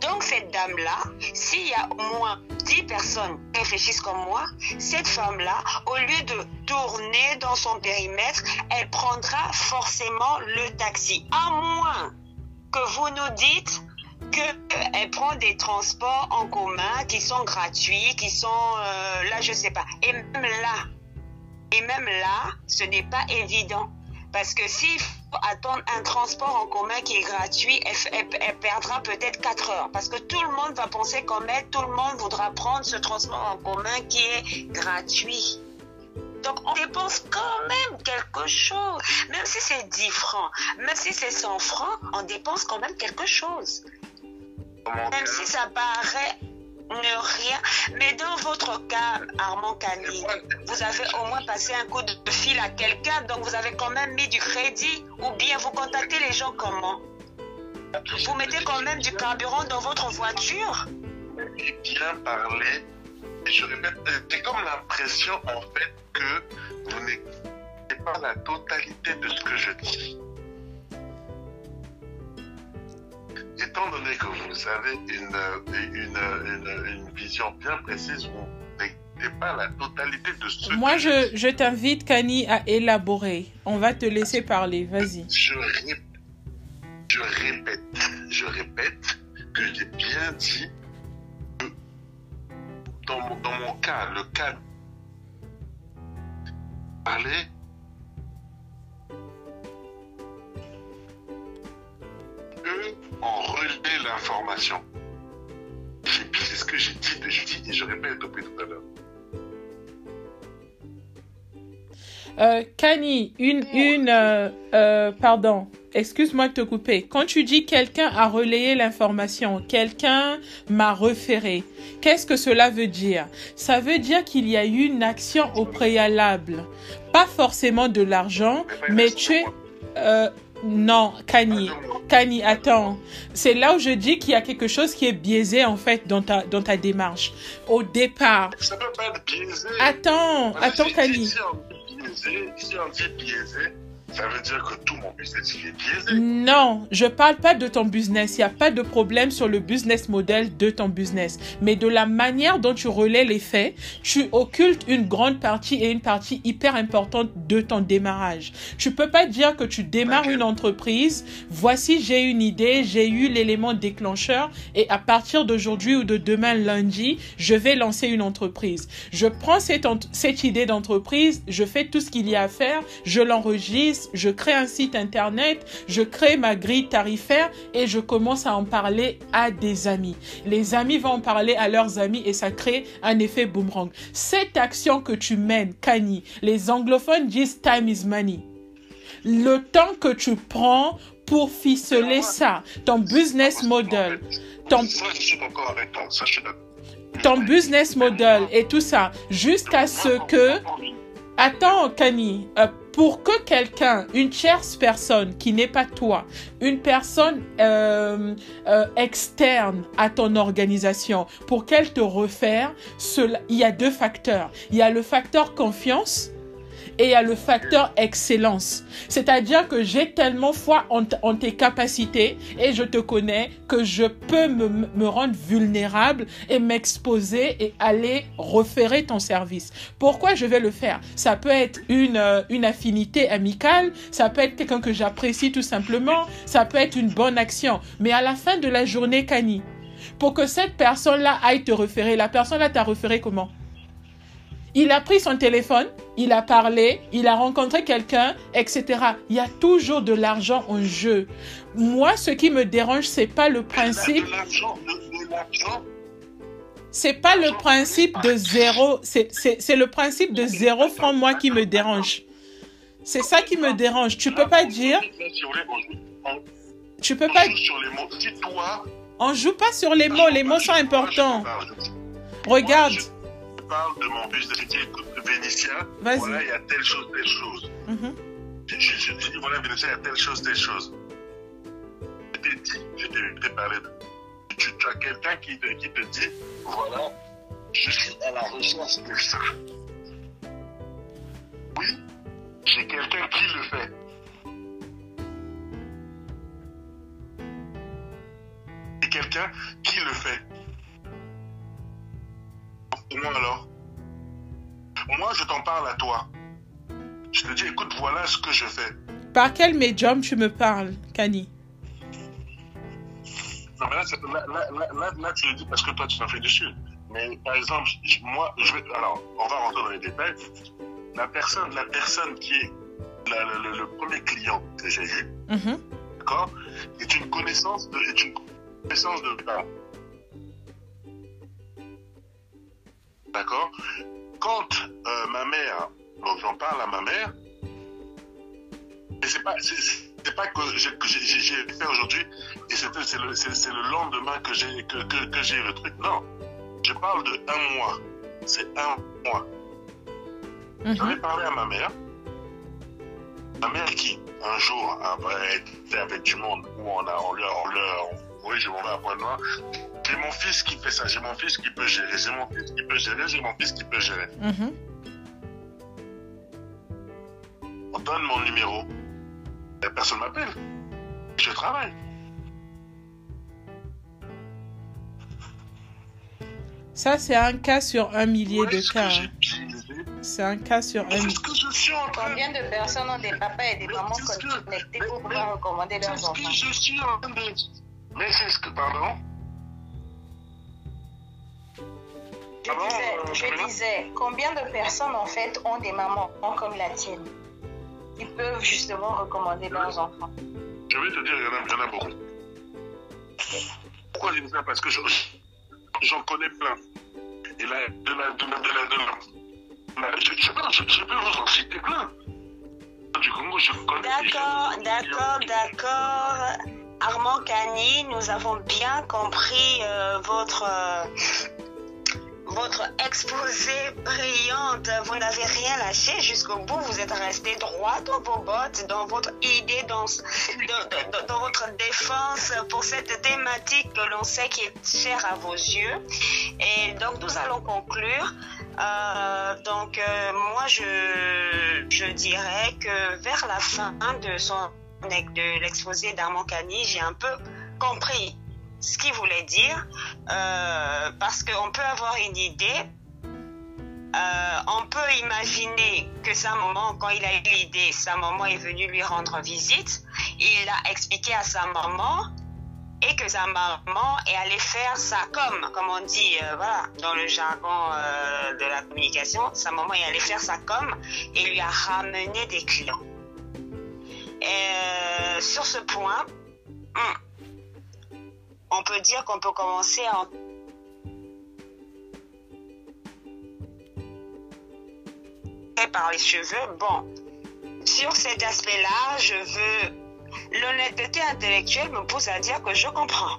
Donc cette dame-là, s'il y a au moins 10 personnes qui réfléchissent comme moi, cette femme-là, au lieu de tourner dans son périmètre, elle prendra forcément le taxi. À moins que vous nous dites qu'elle prend des transports en commun qui sont gratuits, qui sont euh, là, je sais pas. Et même là, et même là, ce n'est pas évident. Parce que s'il faut attendre un transport en commun qui est gratuit, elle perdra peut-être 4 heures. Parce que tout le monde va penser comme elle, tout le monde voudra prendre ce transport en commun qui est gratuit. Donc on dépense quand même quelque chose. Même si c'est 10 francs, même si c'est 100 francs, on dépense quand même quelque chose. Même si ça paraît ne rien. Mais dans votre cas, Armand Cani, vous avez au moins passé un coup de fil à quelqu'un, donc vous avez quand même mis du crédit, ou bien vous contactez les gens comment? Vous mettez quand même du carburant dans votre voiture? J'ai bien parlé. Je répète, j'ai comme l'impression en fait que vous n'écoutez pas la totalité de ce que je dis. Étant donné que vous avez une, euh, une, une, une vision bien précise, vous n'écoutez pas la totalité de ce Moi, que je, je t'invite, Kani, à élaborer. On va te laisser parler. Vas-y. Je répète, je répète, je répète que j'ai bien dit que dans mon, dans mon cas, le cas parler eux ont relayé l'information. C'est ce que j'ai dit, je dis et je répète depuis tout à l'heure. Euh, Kani, une, une, euh, euh, pardon, excuse-moi de te couper. Quand tu dis quelqu'un a relayé l'information, quelqu'un m'a référé, qu'est-ce que cela veut dire? Ça veut dire qu'il y a eu une action au préalable. Pas forcément de l'argent, mais tu es... Non, Kani, Kani, attends. C'est là où je dis qu'il y a quelque chose qui est biaisé en fait dans ta, dans ta démarche. Au départ. Ça peut pas être biaisé. Attends, que attends, si- Kani. Si, si on dit biaisé, si on dit biaisé, ça veut dire que tout mon business il est biaisé. Non, je parle pas de ton business. Il n'y a pas de problème sur le business model de ton business. Mais de la manière dont tu relais les faits, tu occultes une grande partie et une partie hyper importante de ton démarrage. Tu peux pas dire que tu démarres une entreprise, voici j'ai une idée, j'ai eu l'élément déclencheur et à partir d'aujourd'hui ou de demain lundi, je vais lancer une entreprise. Je prends cette idée d'entreprise, je fais tout ce qu'il y a à faire, je l'enregistre, je crée un site internet, je crée ma grille tarifaire et je commence à en parler à des amis. Les amis vont en parler à leurs amis et ça crée un effet boomerang. Cette action que tu mènes, Kanye, les anglophones disent time is money. Le temps que tu prends pour ficeler ça, ton business model, ton, ton business model et tout ça, jusqu'à ce que Attends, Kani, euh, pour que quelqu'un, une tierce personne qui n'est pas toi, une personne euh, euh, externe à ton organisation, pour qu'elle te refaire, cela, il y a deux facteurs. Il y a le facteur confiance et il y a le facteur excellence. C'est-à-dire que j'ai tellement foi en, tes capacités et je te connais que je peux me, rendre vulnérable et m'exposer et aller reférer ton service. Pourquoi je vais le faire? Ça peut être une, euh, une affinité amicale, ça peut être quelqu'un que j'apprécie tout simplement, ça peut être une bonne action. Mais à la fin de la journée, Kani, pour que cette personne-là aille te référer, la personne-là t'a référé comment? Il a pris son téléphone, il a parlé, il a rencontré quelqu'un, etc. Il y a toujours de l'argent en jeu. Moi, ce qui me dérange, c'est pas le principe, c'est pas le principe de zéro, c'est, le principe de zéro franc, moi, qui me dérange. C'est ça qui me dérange. Tu peux pas dire, tu peux pas, on joue pas sur les mots, les mots sont importants. Regarde, parle de mon dis, écoute, Vénitien, voilà, il y a telle chose, telle chose. Mhm. Je, je, je dis, voilà, Vénitien, il y a telle chose, telle chose. Je t'ai dit, je t'ai parlé. Tu, tu as quelqu'un qui, te- qui te dit, voilà, je suis à la recherche de ça. Oui, j'ai quelqu'un qui le fait. J'ai quelqu'un qui le fait. Et moi alors Moi, je t'en parle à toi. Je te dis, écoute, voilà ce que je fais. par quel médium tu me parles, Kani? Non, mais là, là, là, là, tu le dis parce que toi, tu t'en fais dessus. Mais par exemple, moi, je vais. Alors, on va rentrer dans les détails. La personne, la personne qui est la- le, premier client que j'ai eu, Mhm. d'accord, est une connaissance de, est une connaissance de D'accord Quand euh, ma mère, donc j'en parle à ma mère, et c'est pas, c'est, pas que j'ai, fait aujourd'hui, et c'est, le, le lendemain que j'ai, que, que, que j'ai eu le truc. Non, je parle de un mois. C'est un mois. J'en ai Mhm. parlé à ma mère. Ma mère qui, un jour, après était avec du monde où on a, on leur, on leur, oui, je m'en vais à Pointe Noire. J'ai mon fils qui fait ça, j'ai mon fils qui peut gérer, j'ai mon fils qui peut gérer, j'ai mon fils qui peut gérer. Mhm. On donne mon numéro. Et personne m'appelle. Je travaille. Ça, c'est un cas sur un millier de que cas. biaisé C'est un cas sur un millier. que Combien de personnes ont des papas et des mamans Mais que- connectés pour pouvoir recommander C'est leurs ce que enfants je suis en train de. Mais c'est ce que. Pardon Je Ah disais, euh, je disais, combien de personnes en fait ont des mamans comme la tienne qui peuvent justement recommander leurs enfants? Je vais te dire, il y en a, il y en a beaucoup. Pourquoi je dis ça? Parce que je- j'en connais plein. Et là, de la. De la, de la, de je, je, peux- je, je peux vous en citer plein. Du Congo, je connais. D'accord, d'accord, d'accord. Armand Cani, nous avons bien compris euh, votre, euh, votre exposé brillante. Vous n'avez rien lâché jusqu'au bout. Vous êtes resté droit dans vos bottes, dans votre idée, dans, dans, votre défense pour cette thématique que l'on sait qui est chère à vos yeux. Et donc, nous allons conclure. Euh, donc, euh, moi, je, je dirais que vers la fin de, de l'exposé d'Armand Cani, j'ai un peu compris ce qu'il voulait dire, euh, parce qu'on peut avoir une idée, euh, on peut imaginer que sa maman, quand il a eu l'idée, sa maman est venue lui rendre visite, il a expliqué à sa maman et que sa maman est allée faire sa com, comme on dit, euh, voilà, dans le jargon de la communication, sa maman est allée faire sa com et lui a ramené des clients. Sur ce point, hmm, on peut dire qu'on peut commencer à par les cheveux. Bon, sur cet aspect-là, je veux l'honnêteté intellectuelle me pousse à dire que je comprends.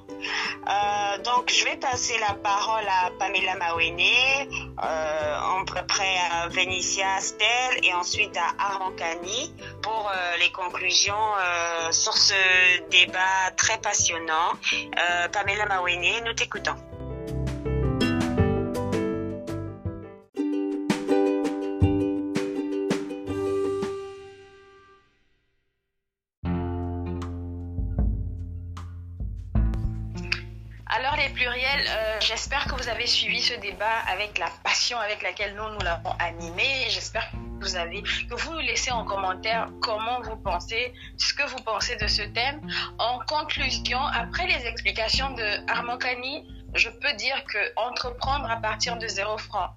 Euh, donc, je vais passer la parole à Pamela Mawene, euh, après à Vénitia Stel et ensuite à Armand Cani pour euh, les conclusions euh, sur ce débat très passionnant. Pamela Mawene, nous t'écoutons. J'espère que vous avez suivi ce débat avec la passion avec laquelle nous nous l'avons animé. J'espère que vous avez que vous nous laissez en commentaire comment vous pensez, ce que vous pensez de ce thème. En conclusion, après les explications de Armand Cani, je peux dire que entreprendre à partir de zéro franc,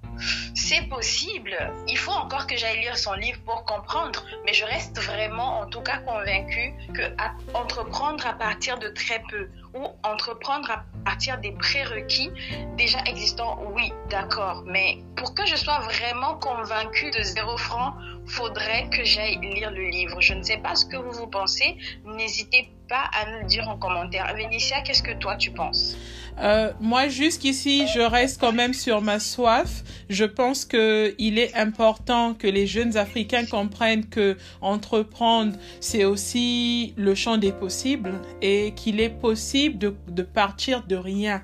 c'est possible. Il faut encore que j'aille lire son livre pour comprendre, mais je reste vraiment, en tout cas, convaincue que à- entreprendre à partir de très peu ou entreprendre à partir des prérequis déjà existants, oui, d'accord. Mais pour que je sois vraiment convaincue de zéro franc, faudrait que j'aille lire le livre. Je ne sais pas ce que vous vous pensez. N'hésitez pas à nous le dire en commentaire. Vénitia, qu'est-ce que toi tu penses Euh, moi, jusqu'ici, je reste quand même sur ma soif. Je pense que il est important que les jeunes Africains comprennent que entreprendre, c'est aussi le champ des possibles et qu'il est possible de partir de rien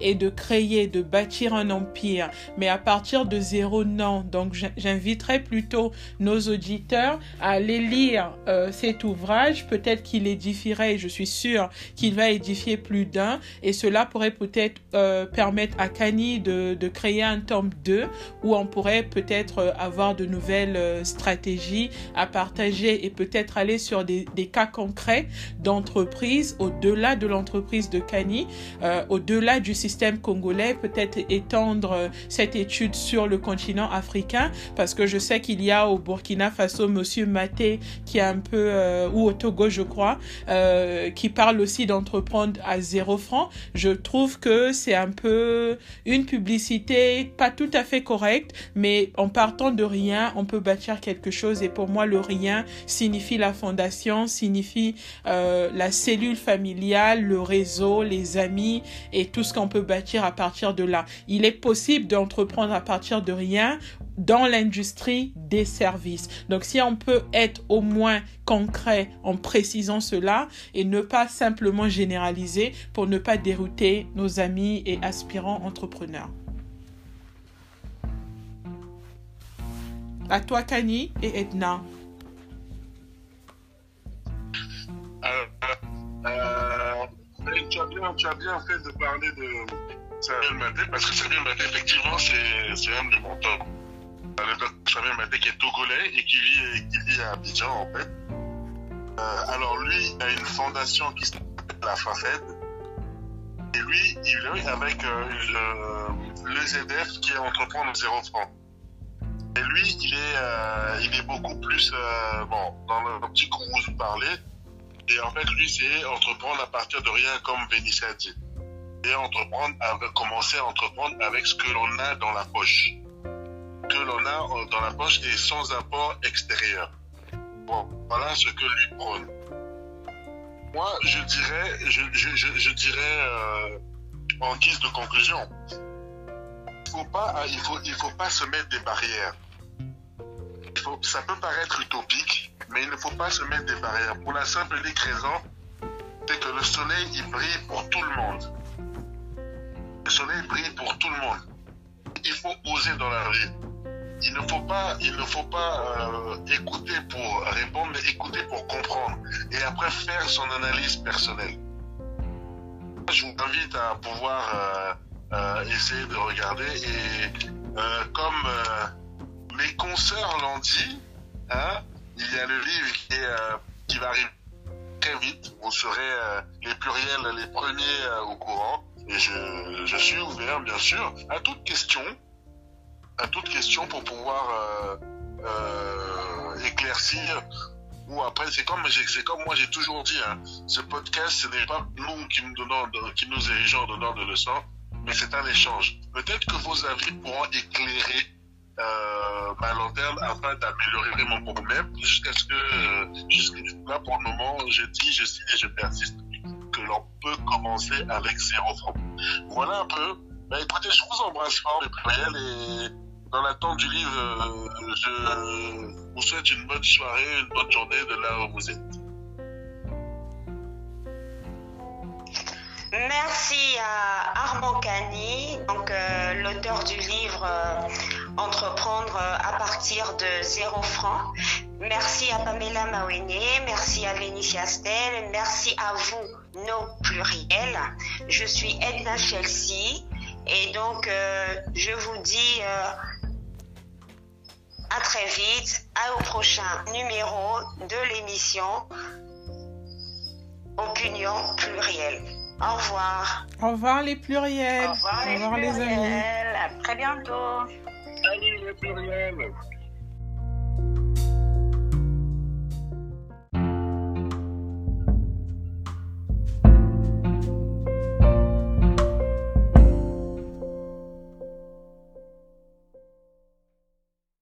et de créer, de bâtir un empire. Mais à partir de zéro, non. Donc, j'in- j'inviterais plutôt nos auditeurs à aller lire euh, cet ouvrage. Peut-être qu'il édifierait, je suis sûre qu'il va édifier plus d'un. Et cela pourrait peut-être euh, permettre à Kani de, créer un tome 2 où on pourrait peut-être euh, avoir de nouvelles stratégies à partager et peut-être aller sur des, cas concrets d'entreprise au-delà de l'entreprise de Kani, au-delà du système congolais, peut-être étendre euh, cette étude sur le continent africain parce que je sais qu'il y a au Burkina Faso Monsieur Maté qui est un peu, euh, ou au Togo je crois, euh, qui parle aussi d'entreprendre à zéro franc. Je trouve que c'est un peu une publicité pas tout à fait correcte, mais en partant de rien, on peut bâtir quelque chose. Et pour moi, le rien signifie la fondation, signifie la cellule familiale, le réseau, les amis et tout ce qu'on peut bâtir à partir de là. Il est possible d'entreprendre à partir de rien dans l'industrie des services. Donc si on peut être au moins concret en précisant cela et ne pas simplement généraliser pour ne pas dérouter nos amis et aspirants entrepreneurs. À toi, Kani et Edna. Tu, as bien, fait de parler de Samuel Maté, parce que Samuel Maté, effectivement, c'est un de Le docteur Samuel Maté qui est togolais et qui vit, qui vit à Abidjan, en fait. Euh, alors lui, il a une fondation qui s'appelle la FAFED. Et lui, il est avec euh, le, le ZF qui est entreprendre zéro franc. Et lui, il est, euh, il est beaucoup plus, euh, bon, dans le petit groupe où vous parlez, et en fait, lui, c'est entreprendre à partir de rien, comme Vénitia dit. Et entreprendre, commencer à entreprendre avec ce que l'on a dans la poche. Que l'on a euh, dans la poche et sans apport extérieur. Bon, voilà ce que lui prône. Moi, je dirais, je, dirais euh, en guise de conclusion, il faut pas, il faut, il faut pas se mettre des barrières. Ça peut paraître utopique, mais il ne faut pas se mettre des barrières. Pour la simple et unique raison, c'est que le soleil, il brille pour tout le monde. Le soleil brille pour tout le monde. il faut oser dans la vie. Il ne faut pas, il ne faut pas euh, écouter pour répondre, mais écouter pour comprendre. Et après faire son analyse personnelle. Je vous invite à pouvoir euh, euh, essayer de regarder. Et comme mes consoeurs l'ont dit, hein, il y a le livre euh, qui va arriver très vite. Vous serez euh, les pluriels les premiers euh, au courant. Et je, suis ouvert, bien sûr, à toute question, à toute question pour pouvoir éclaircir. Ou après, c'est comme, moi j'ai toujours dit, hein, ce podcast, ce n'est pas nous qui nous donnons, qui nous érigeons en donnant de leçons, mais c'est un échange. Peut-être que vos avis pourront éclairer euh, ma lanterne afin d'améliorer vraiment mon même jusqu'à ce que, euh, jusqu'à là pour le moment, je dis, je signe et je persiste que l'on peut commencer avec zéro franc. Voilà un peu. Bah, écoutez, je vous embrasse fort, les pluriels, et dans l'attente du livre, euh, je vous souhaite une bonne soirée, une bonne journée de là où vous êtes. Merci à Armand Cani, donc euh, l'auteur du livre euh, Entreprendre euh, à partir de zéro franc. Merci à Pamela Mawene, merci à Vénitia Stel, merci à vous, nos pluriels. Je suis Edna Chelsea et donc euh, je vous dis euh, à très vite, à au prochain numéro de l'émission Opinion plurielle. Au revoir. Au revoir les pluriels. Au revoir, les, les amis. pluriels. À très bientôt. Salut les pluriels